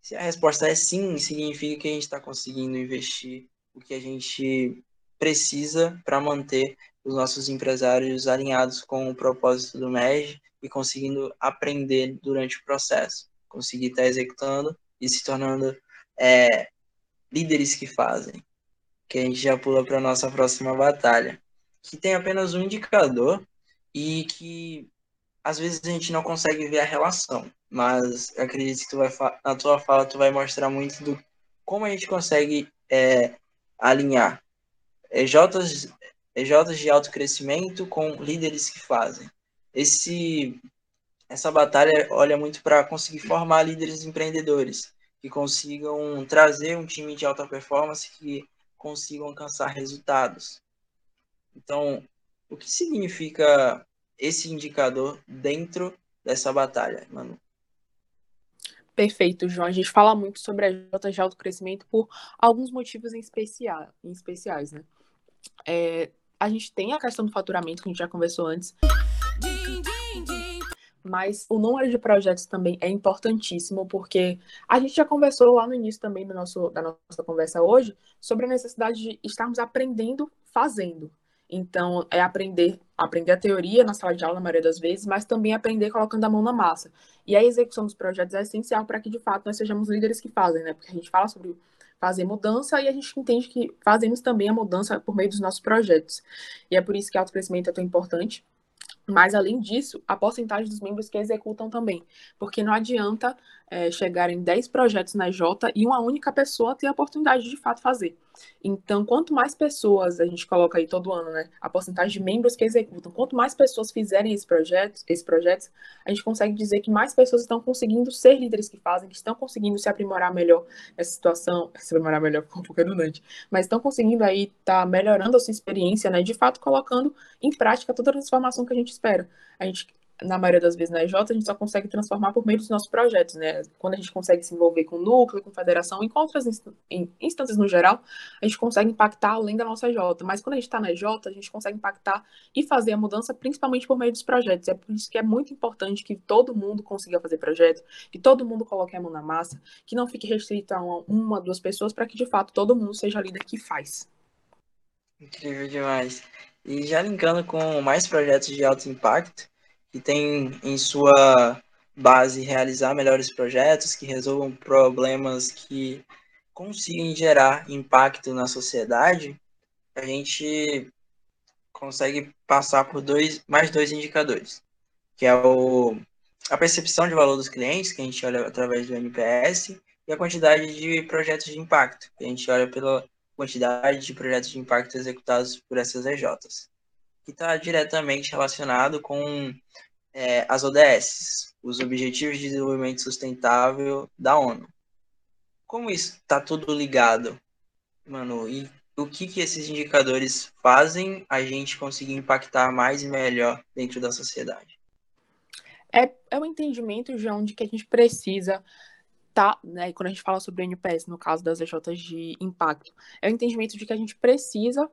[SPEAKER 1] Se a resposta é sim, significa que a gente está conseguindo investir o que a gente precisa para manter os nossos empresários alinhados com o propósito do MEG e conseguindo aprender durante o processo, conseguir estar executando e se tornando é, líderes que fazem. Que a gente já pula para a nossa próxima batalha, que tem apenas um indicador e que às vezes a gente não consegue ver a relação, mas acredito que tu vai na tua fala tu vai mostrar muito do como a gente consegue é, alinhar EJs, EJs de alto crescimento com líderes que fazem. Esse, essa batalha olha muito para conseguir formar líderes empreendedores que consigam trazer um time de alta performance que consigam alcançar resultados. Então, o que significa esse indicador dentro dessa batalha, mano?
[SPEAKER 2] Perfeito, João. A gente fala muito sobre a J de alto crescimento por alguns motivos em, especial, em especiais, né? É, a gente tem a questão do faturamento, que a gente já conversou antes. Mas o número de projetos também é importantíssimo, porque a gente já conversou lá no início também do nosso, da nossa conversa hoje sobre a necessidade de estarmos aprendendo fazendo. Então, é aprender, aprender a teoria na sala de aula, na maioria das vezes, mas também aprender colocando a mão na massa. E a execução dos projetos é essencial para que, de fato, nós sejamos líderes que fazem, né? Porque a gente fala sobre fazer mudança e a gente entende que fazemos também a mudança por meio dos nossos projetos. E é por isso que o autocrescimento é tão importante. Mas, além disso, a porcentagem dos membros que executam também. Porque não adianta é, chegar em 10 projetos na Jota e uma única pessoa ter a oportunidade de, de fato fazer. Então, quanto mais pessoas a gente coloca aí todo ano, né? A porcentagem de membros que executam, quanto mais pessoas fizerem esse projeto, esse projeto, a gente consegue dizer que mais pessoas estão conseguindo ser líderes que fazem, que estão conseguindo se aprimorar melhor nessa situação, se aprimorar melhor ficou um pouco redundante, mas estão conseguindo aí estar tá melhorando a sua experiência, né? De fato, colocando em prática toda a transformação que a gente espera. A gente na maioria das vezes na EJ, a gente só consegue transformar por meio dos nossos projetos, né? Quando a gente consegue se envolver com o núcleo, com federação, em outras instâncias no geral, a gente consegue impactar além da nossa EJ. Mas quando a gente está na EJ, a gente consegue impactar e fazer a mudança principalmente por meio dos projetos. É por isso que é muito importante que todo mundo consiga fazer projeto, que todo mundo coloque a mão na massa, que não fique restrito a uma, uma duas pessoas, para que de fato todo mundo seja líder que faz.
[SPEAKER 1] Incrível demais. E já linkando com mais projetos de alto impacto, que tem em sua base realizar melhores projetos que resolvam problemas que consigam gerar impacto na sociedade, a gente consegue passar por dois, mais dois indicadores, que é o, a percepção de valor dos clientes, que a gente olha através do NPS, e a quantidade de projetos de impacto, que a gente olha pela quantidade de projetos de impacto executados por essas EJs que está diretamente relacionado com é, as ODS, os Objetivos de Desenvolvimento Sustentável da ONU. Como isso está tudo ligado, mano? E o que, que esses indicadores fazem a gente conseguir impactar mais e melhor dentro da sociedade?
[SPEAKER 2] É, é um entendimento, João, de que a gente precisa tá, né, quando a gente fala sobre NPS, no caso das EJs de impacto, é o entendimento de que a gente precisa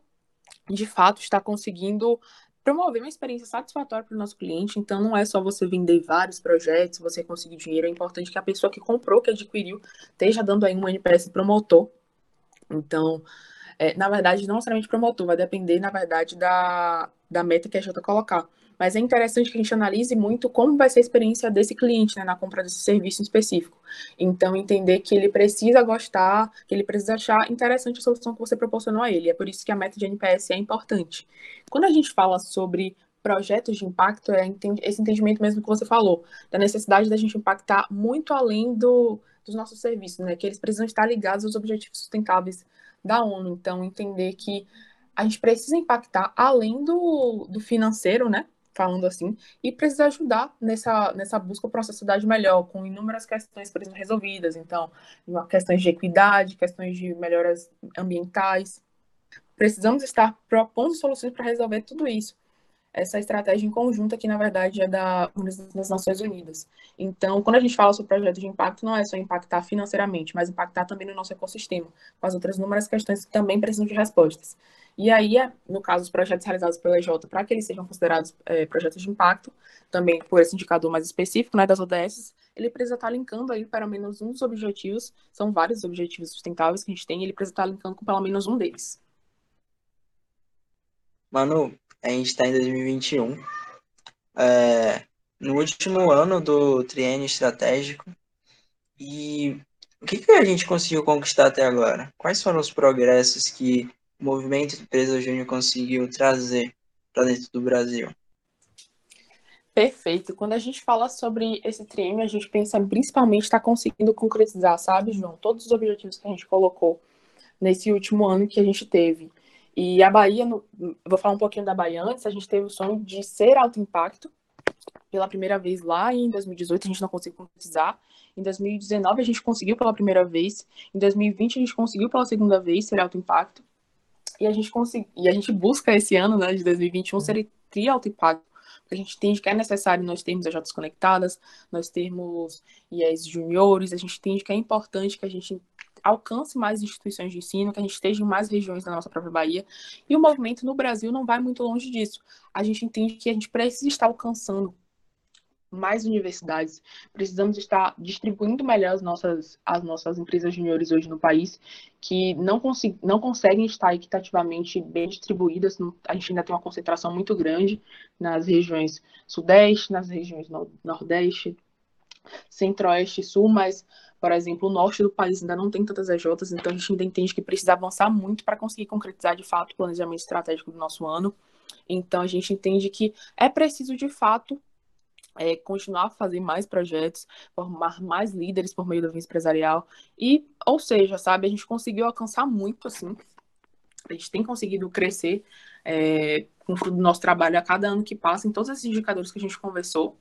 [SPEAKER 2] de fato está conseguindo promover uma experiência satisfatória para o nosso cliente. Então, não é só você vender vários projetos, você conseguir dinheiro. É importante que a pessoa que comprou, que adquiriu, esteja dando aí um NPS promotor. Então, é, na verdade, não necessariamente promotor, vai depender, na verdade, da, da meta que a gente colocar. Mas é interessante que a gente analise muito como vai ser a experiência desse cliente né, na compra desse serviço específico. Então, entender que ele precisa gostar, que ele precisa achar interessante a solução que você proporcionou a ele. É por isso que a meta de NPS é importante. Quando a gente fala sobre projetos de impacto, é esse entendimento mesmo que você falou, da necessidade da gente impactar muito além do, dos nossos serviços, né? Que eles precisam estar ligados aos objetivos sustentáveis da ONU. Então, entender que a gente precisa impactar além do, do financeiro, né? Falando assim, e precisa ajudar nessa, nessa busca para uma sociedade melhor, com inúmeras questões, exemplo, resolvidas. Então, questões de equidade, questões de melhoras ambientais. Precisamos estar propondo soluções para resolver tudo isso. Essa estratégia em conjunto que, na verdade, é da das Nações Unidas. Então, quando a gente fala sobre projetos de impacto, não é só impactar financeiramente, mas impactar também no nosso ecossistema, com as outras inúmeras questões que também precisam de respostas. E aí, é, no caso, os projetos realizados pela EJ, para que eles sejam considerados é, projetos de impacto, também por esse indicador mais específico, né, das ODS, ele precisa estar linkando aí pelo menos um dos objetivos, são vários objetivos sustentáveis que a gente tem, ele precisa estar linkando com pelo menos um deles.
[SPEAKER 1] Manu, a gente está em 2021, é, no último ano do triênio estratégico, e o que, que a gente conseguiu conquistar até agora? Quais foram os progressos que o movimento Empresa Júnior conseguiu trazer para dentro do Brasil?
[SPEAKER 2] Perfeito. Quando a gente fala sobre esse triênio, a gente pensa principalmente estar tá conseguindo concretizar, sabe, João, todos os objetivos que a gente colocou nesse último ano que a gente teve. E a Bahia, no, vou falar um pouquinho da Bahia antes, a gente teve o sonho de ser alto impacto pela primeira vez lá em 2018, a gente não conseguiu concretizar. Em 2019 a gente conseguiu pela primeira vez. Em 2020 a gente conseguiu pela segunda vez ser alto impacto. E a gente consegui, e a gente busca esse ano, né, de 2021, ser tri alto impacto. A gente entende que é necessário nós termos AJs conectadas, nós termos IES juniores, a gente entende que é importante que a gente alcance mais instituições de ensino, que a gente esteja em mais regiões da nossa própria Bahia. E o movimento no Brasil não vai muito longe disso. A gente entende que a gente precisa estar alcançando mais universidades, precisamos estar distribuindo melhor as nossas, as nossas empresas juniores hoje no país, que não, consegu, não conseguem estar equitativamente bem distribuídas. A gente ainda tem uma concentração muito grande nas regiões sudeste, nas regiões nordeste, centro-oeste e sul, mas, por exemplo, o norte do país ainda não tem tantas EJs, então a gente ainda entende que precisa avançar muito para conseguir concretizar de fato o planejamento estratégico do nosso ano. Então a gente entende que é preciso de fato é, continuar a fazer mais projetos, formar mais líderes por meio do vinho empresarial e, ou seja, sabe, a gente conseguiu alcançar muito assim. A gente tem conseguido crescer é, com o nosso trabalho a cada ano que passa em todos esses indicadores que a gente conversou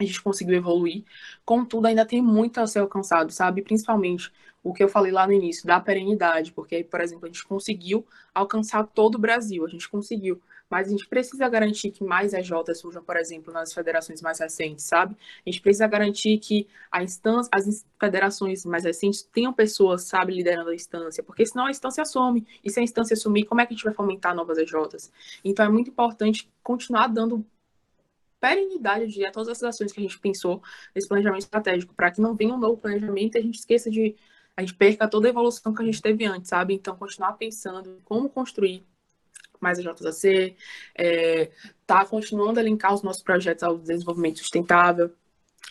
[SPEAKER 2] a gente conseguiu evoluir. Contudo, ainda tem muito a ser alcançado, sabe? Principalmente o que eu falei lá no início, da perenidade, porque, por exemplo, a gente conseguiu alcançar todo o Brasil, a gente conseguiu, mas a gente precisa garantir que mais EJs surjam, por exemplo, nas federações mais recentes, sabe? A gente precisa garantir que a instância, as federações mais recentes tenham pessoas, sabe, liderando a instância, porque senão a instância some, e se a instância sumir, como é que a gente vai fomentar novas EJs? Então é muito importante continuar dando perenidade a todas essas ações que a gente pensou nesse planejamento estratégico, para que não venha um novo planejamento e a gente esqueça de. a gente perca toda a evolução que a gente teve antes, sabe? Então, continuar pensando como construir mais a JC, é, tá continuando a linkar os nossos projetos ao desenvolvimento sustentável,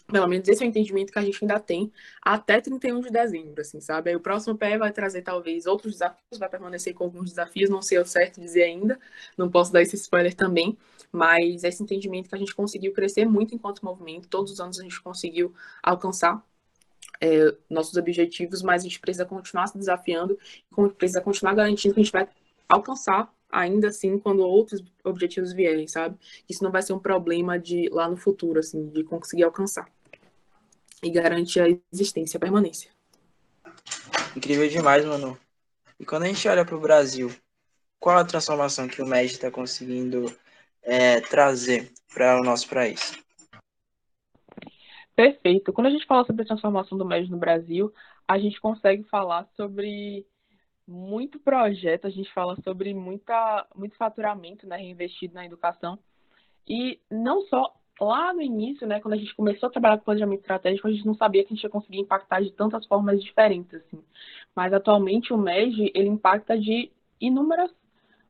[SPEAKER 2] pelo menos esse é o entendimento que a gente ainda tem até 31 de dezembro, assim, sabe? Aí o próximo PE vai trazer talvez outros desafios, vai permanecer com alguns desafios, não sei o certo dizer ainda, não posso dar esse spoiler também, mas esse entendimento que a gente conseguiu crescer muito enquanto movimento, todos os anos a gente conseguiu alcançar é, nossos objetivos, mas a gente precisa continuar se desafiando, precisa continuar garantindo que a gente vai alcançar ainda assim quando outros objetivos vierem, sabe? Isso não vai ser um problema de lá no futuro, assim, de conseguir alcançar e garantir a existência, a permanência.
[SPEAKER 1] Incrível demais, mano. E quando a gente olha para o Brasil, qual a transformação que o MED está conseguindo é, trazer para o nosso país?
[SPEAKER 2] Perfeito. Quando a gente fala sobre a transformação do MED no Brasil, a gente consegue falar sobre muito projeto, a gente fala sobre muita, muito faturamento né, reinvestido na educação. E não só lá no início, né, quando a gente começou a trabalhar com planejamento estratégico, a gente não sabia que a gente ia conseguir impactar de tantas formas diferentes. Assim. Mas atualmente o MEG ele impacta de inúmeras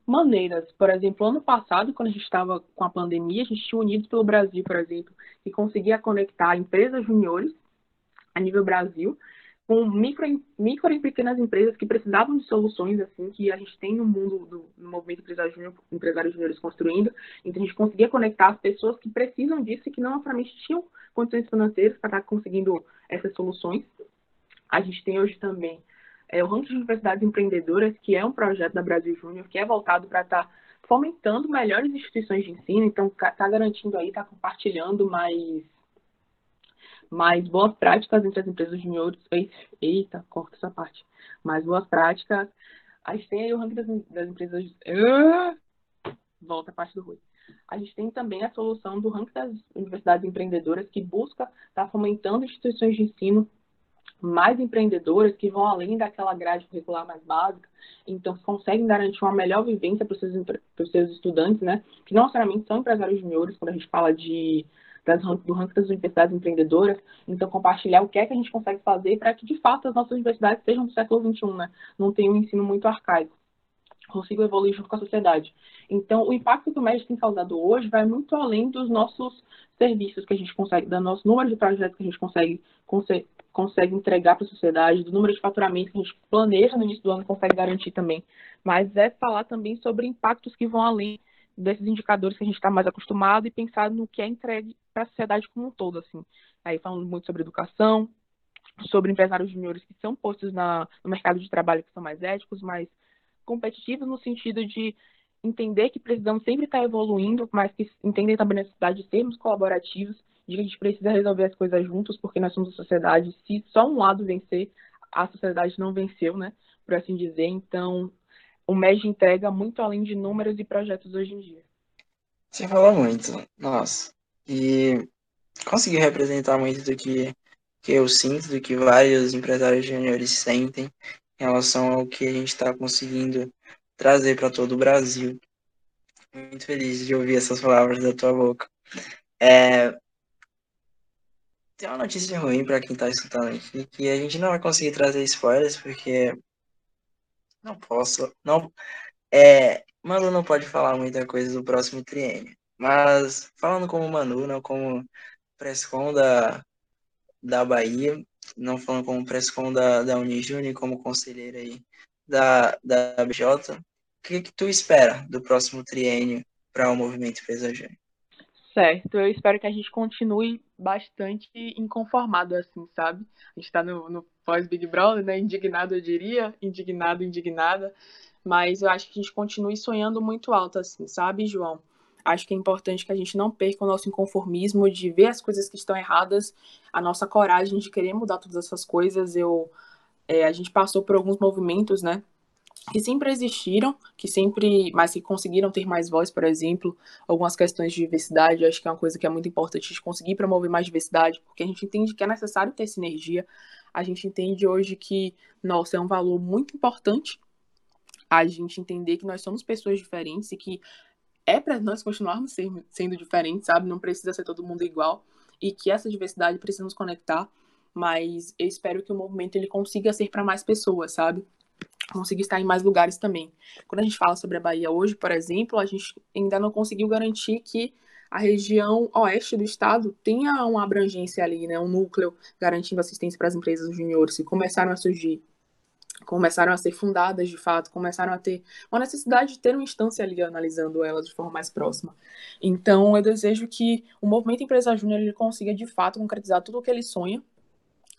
[SPEAKER 2] maneiras. Por exemplo, ano passado, quando a gente estava com a pandemia, a gente tinha Unidos pelo Brasil, por exemplo, que conseguia conectar empresas juniores a nível Brasil com micro, micro e pequenas empresas que precisavam de soluções assim que a gente tem no mundo do no movimento empresário júnior, empresários júniores construindo. Então a gente conseguia conectar as pessoas que precisam disso e que não necessariamente tinham condições financeiras para estar conseguindo essas soluções. A gente tem hoje também é, o Ranking de Universidades Empreendedoras, que é um projeto da Brasil Júnior, que é voltado para estar fomentando melhores instituições de ensino, então está tá garantindo aí, está compartilhando mais mais boas práticas entre as empresas juniores. Eita, corta essa parte. Mais boas práticas. A gente tem aí o ranking das, das empresas. Uh, volta a parte do Rui. A gente tem também a solução do ranking das universidades empreendedoras, que busca estar tá fomentando instituições de ensino mais empreendedoras que vão além daquela grade curricular mais básica, então conseguem garantir uma melhor vivência para os seus, seus estudantes, né? Que não necessariamente são empresários juniores, quando a gente fala de das, do ranking das universidades empreendedoras, então compartilhar o que é que a gente consegue fazer para que, de fato, as nossas universidades sejam do século XXI, né? Não tenham um ensino muito arcaico, consigam evoluir junto com a sociedade. Então, o impacto que o MED tem causado hoje vai muito além dos nossos serviços que a gente consegue, do nosso número de projetos que a gente consegue, consegue, consegue entregar para a sociedade, do número de faturamentos que a gente planeja no início do ano consegue garantir também. Mas é falar também sobre impactos que vão além desses indicadores que a gente está mais acostumado e pensar no que é entregue para a sociedade como um todo, assim. Aí falando muito sobre educação, sobre empresários juniores que são postos na, no mercado de trabalho que são mais éticos, mais competitivos no sentido de entender que precisamos sempre estar evoluindo, mas que entendem também a necessidade de sermos colaborativos, de que a gente precisa resolver as coisas juntos, porque nós somos a sociedade. Se só um lado vencer, a sociedade não venceu, né? Por assim dizer. Então, o MED entrega muito além de números e projetos hoje em dia.
[SPEAKER 1] Você falou muito, nossa. E conseguiu representar muito do que, que eu sinto, do que vários empresários juniores sentem em relação ao que a gente está conseguindo trazer para todo o Brasil. Muito feliz de ouvir essas palavras da tua boca. É... Tem uma notícia ruim para quem está escutando aqui, que a gente não vai conseguir trazer spoilers, porque não posso. Não, é, Manu não pode falar muita coisa do próximo triênio. Mas falando como Manu, não como Prescom da, da Bahia, não falando como presscom da, da Unijune, como conselheira aí da, da BJ, o que, que tu espera do próximo triênio para o movimento Empresa Júnior?
[SPEAKER 2] Certo, eu espero que a gente continue bastante inconformado assim, sabe? A gente tá no, no pós-Big Brother, né? Indignado, eu diria, indignado, indignada, mas eu acho que a gente continue sonhando muito alto assim, sabe, João? Acho que é importante que a gente não perca o nosso inconformismo de ver as coisas que estão erradas, a nossa coragem de querer mudar todas essas coisas. Eu, é, a gente passou por alguns movimentos, né? que sempre existiram, que sempre, mas que conseguiram ter mais voz, por exemplo, algumas questões de diversidade, acho que é uma coisa que é muito importante de conseguir promover mais diversidade, porque a gente entende que é necessário ter sinergia, a gente entende hoje que, nossa, é um valor muito importante a gente entender que nós somos pessoas diferentes e que é para nós continuarmos sendo diferentes, sabe? Não precisa ser todo mundo igual e que essa diversidade precisa nos conectar, mas eu espero que o movimento ele consiga ser para mais pessoas, sabe? conseguir estar em mais lugares também. Quando a gente fala sobre a Bahia hoje, por exemplo, a gente ainda não conseguiu garantir que a região oeste do estado tenha uma abrangência ali, né, um núcleo garantindo assistência para as empresas juniores que começaram a surgir, começaram a ser fundadas de fato, começaram a ter uma necessidade de ter uma instância ali analisando elas de forma mais próxima. Então, eu desejo que o movimento Empresa Júnior ele consiga de fato concretizar tudo o que ele sonha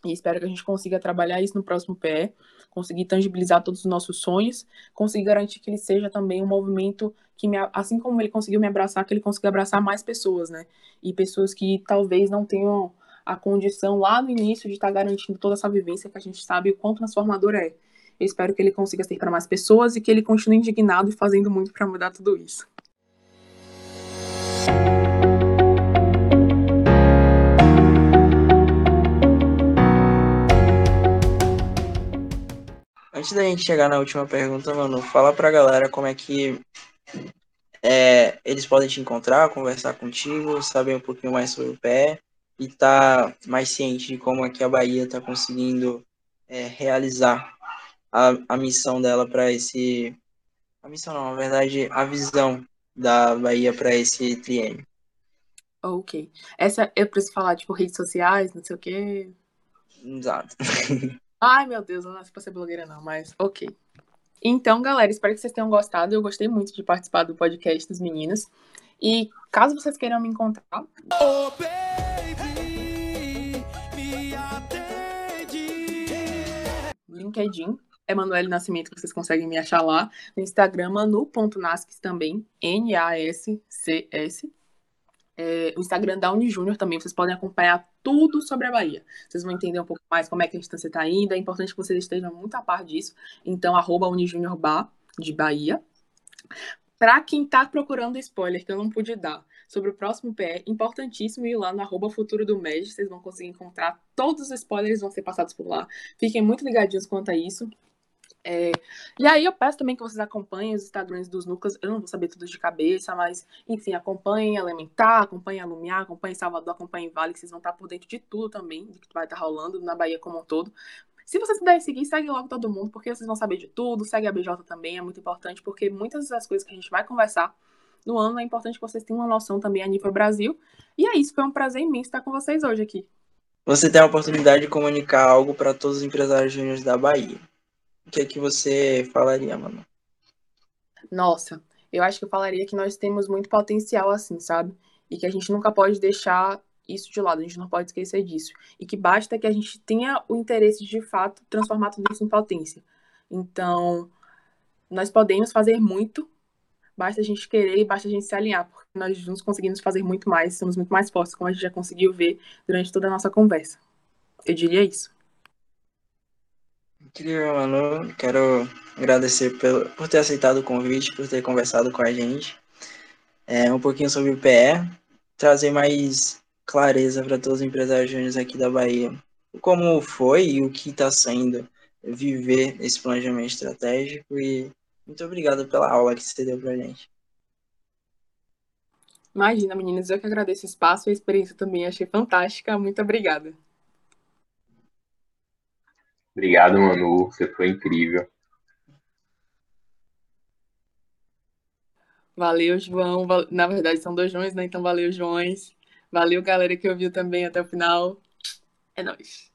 [SPEAKER 2] e espero que a gente consiga trabalhar isso no próximo PE conseguir tangibilizar todos os nossos sonhos, conseguir garantir que ele seja também um movimento que, me, assim como ele conseguiu me abraçar, que ele consiga abraçar mais pessoas, né? E pessoas que talvez não tenham a condição lá no início de estar garantindo toda essa vivência que a gente sabe o quão transformador é. Eu espero que ele consiga ser para mais pessoas e que ele continue indignado e fazendo muito para mudar tudo isso.
[SPEAKER 1] Antes da gente chegar na última pergunta, mano, fala pra galera como é que é, eles podem te encontrar, conversar contigo, saber um pouquinho mais sobre o pé e tá mais ciente de como aqui a Bahia tá conseguindo é, realizar a, a missão dela para esse. A missão não, na verdade, a visão da Bahia para esse triênio.
[SPEAKER 2] Ok. Essa eu preciso falar, tipo, redes sociais, não sei o quê.
[SPEAKER 1] Exato.
[SPEAKER 2] Ai, meu Deus, não nasci pra ser blogueira, não, mas ok. Então, galera, espero que vocês tenham gostado. Eu gostei muito de participar do podcast dos meninos. E caso vocês queiram me encontrar. Oh, baby, me LinkedIn, Emanuele Nascimento, que vocês conseguem me achar lá. No Instagram, manu.nasques também, N-A-S-C-S é, o Instagram da Unijúnior também, vocês podem acompanhar tudo sobre a Bahia. Vocês vão entender um pouco mais como é que a distância está indo, é importante que vocês estejam muito a par disso. Então, arroba Unijúniorba, de Bahia. Para quem está procurando spoiler que eu não pude dar sobre o próximo PE, importantíssimo ir lá no arroba futuro do MED, vocês vão conseguir encontrar todos os spoilers vão ser passados por lá. Fiquem muito ligadinhos quanto a isso. É, e aí eu peço também que vocês acompanhem os Instagrams dos núcleos. Eu não vou saber tudo de cabeça, mas enfim, acompanhem Elementar, acompanhem Alumiar, acompanhem Salvador, acompanhem Vale, que vocês vão estar por dentro de tudo também, de que vai estar rolando na Bahia como um todo. Se vocês puderem seguir, segue logo todo mundo, porque vocês vão saber de tudo. Segue a BJ também, é muito importante, porque muitas das coisas que a gente vai conversar no ano é importante que vocês tenham uma noção também a nível Brasil. E é isso, foi um prazer imenso estar com vocês hoje aqui.
[SPEAKER 1] Você tem a oportunidade de comunicar algo para todos os empresários júniores da Bahia o que é que você falaria, mano?
[SPEAKER 2] Nossa, eu acho que eu falaria que nós temos muito potencial assim, sabe? E que a gente nunca pode deixar isso de lado, a gente não pode esquecer disso. E que basta que a gente tenha o interesse de, de fato transformar tudo isso em potência. Então, nós podemos fazer muito, basta a gente querer e basta a gente se alinhar, porque nós juntos conseguimos fazer muito mais, somos muito mais fortes, como a gente já conseguiu ver durante toda a nossa conversa. Eu diria isso.
[SPEAKER 1] Incrível, Manu. Quero agradecer pelo, por ter aceitado o convite, por ter conversado com a gente. É, um pouquinho sobre o PE, trazer mais clareza para todos os empresários júniores aqui da Bahia. Como foi e o que está sendo viver esse planejamento estratégico e muito obrigado pela aula que você deu para a gente.
[SPEAKER 2] Imagina, meninas, eu que agradeço o espaço e a experiência também, achei fantástica. Muito obrigada.
[SPEAKER 3] Obrigado, Manu. Você foi incrível.
[SPEAKER 2] Valeu, João. Na verdade, são dois Joões, né? Então, valeu, Joões. Valeu, galera que ouviu também até o final.
[SPEAKER 5] É nóis.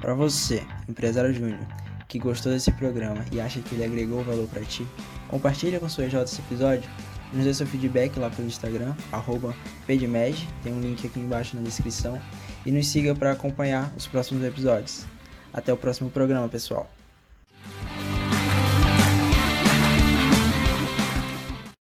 [SPEAKER 1] Para você, empresário júnior, que gostou desse programa e acha que ele agregou valor para ti, compartilha com sua J esse episódio, nos dê seu feedback lá pelo Instagram, arroba pedmed, tem um link aqui embaixo na descrição, e nos siga para acompanhar os próximos episódios. Até o próximo programa, pessoal.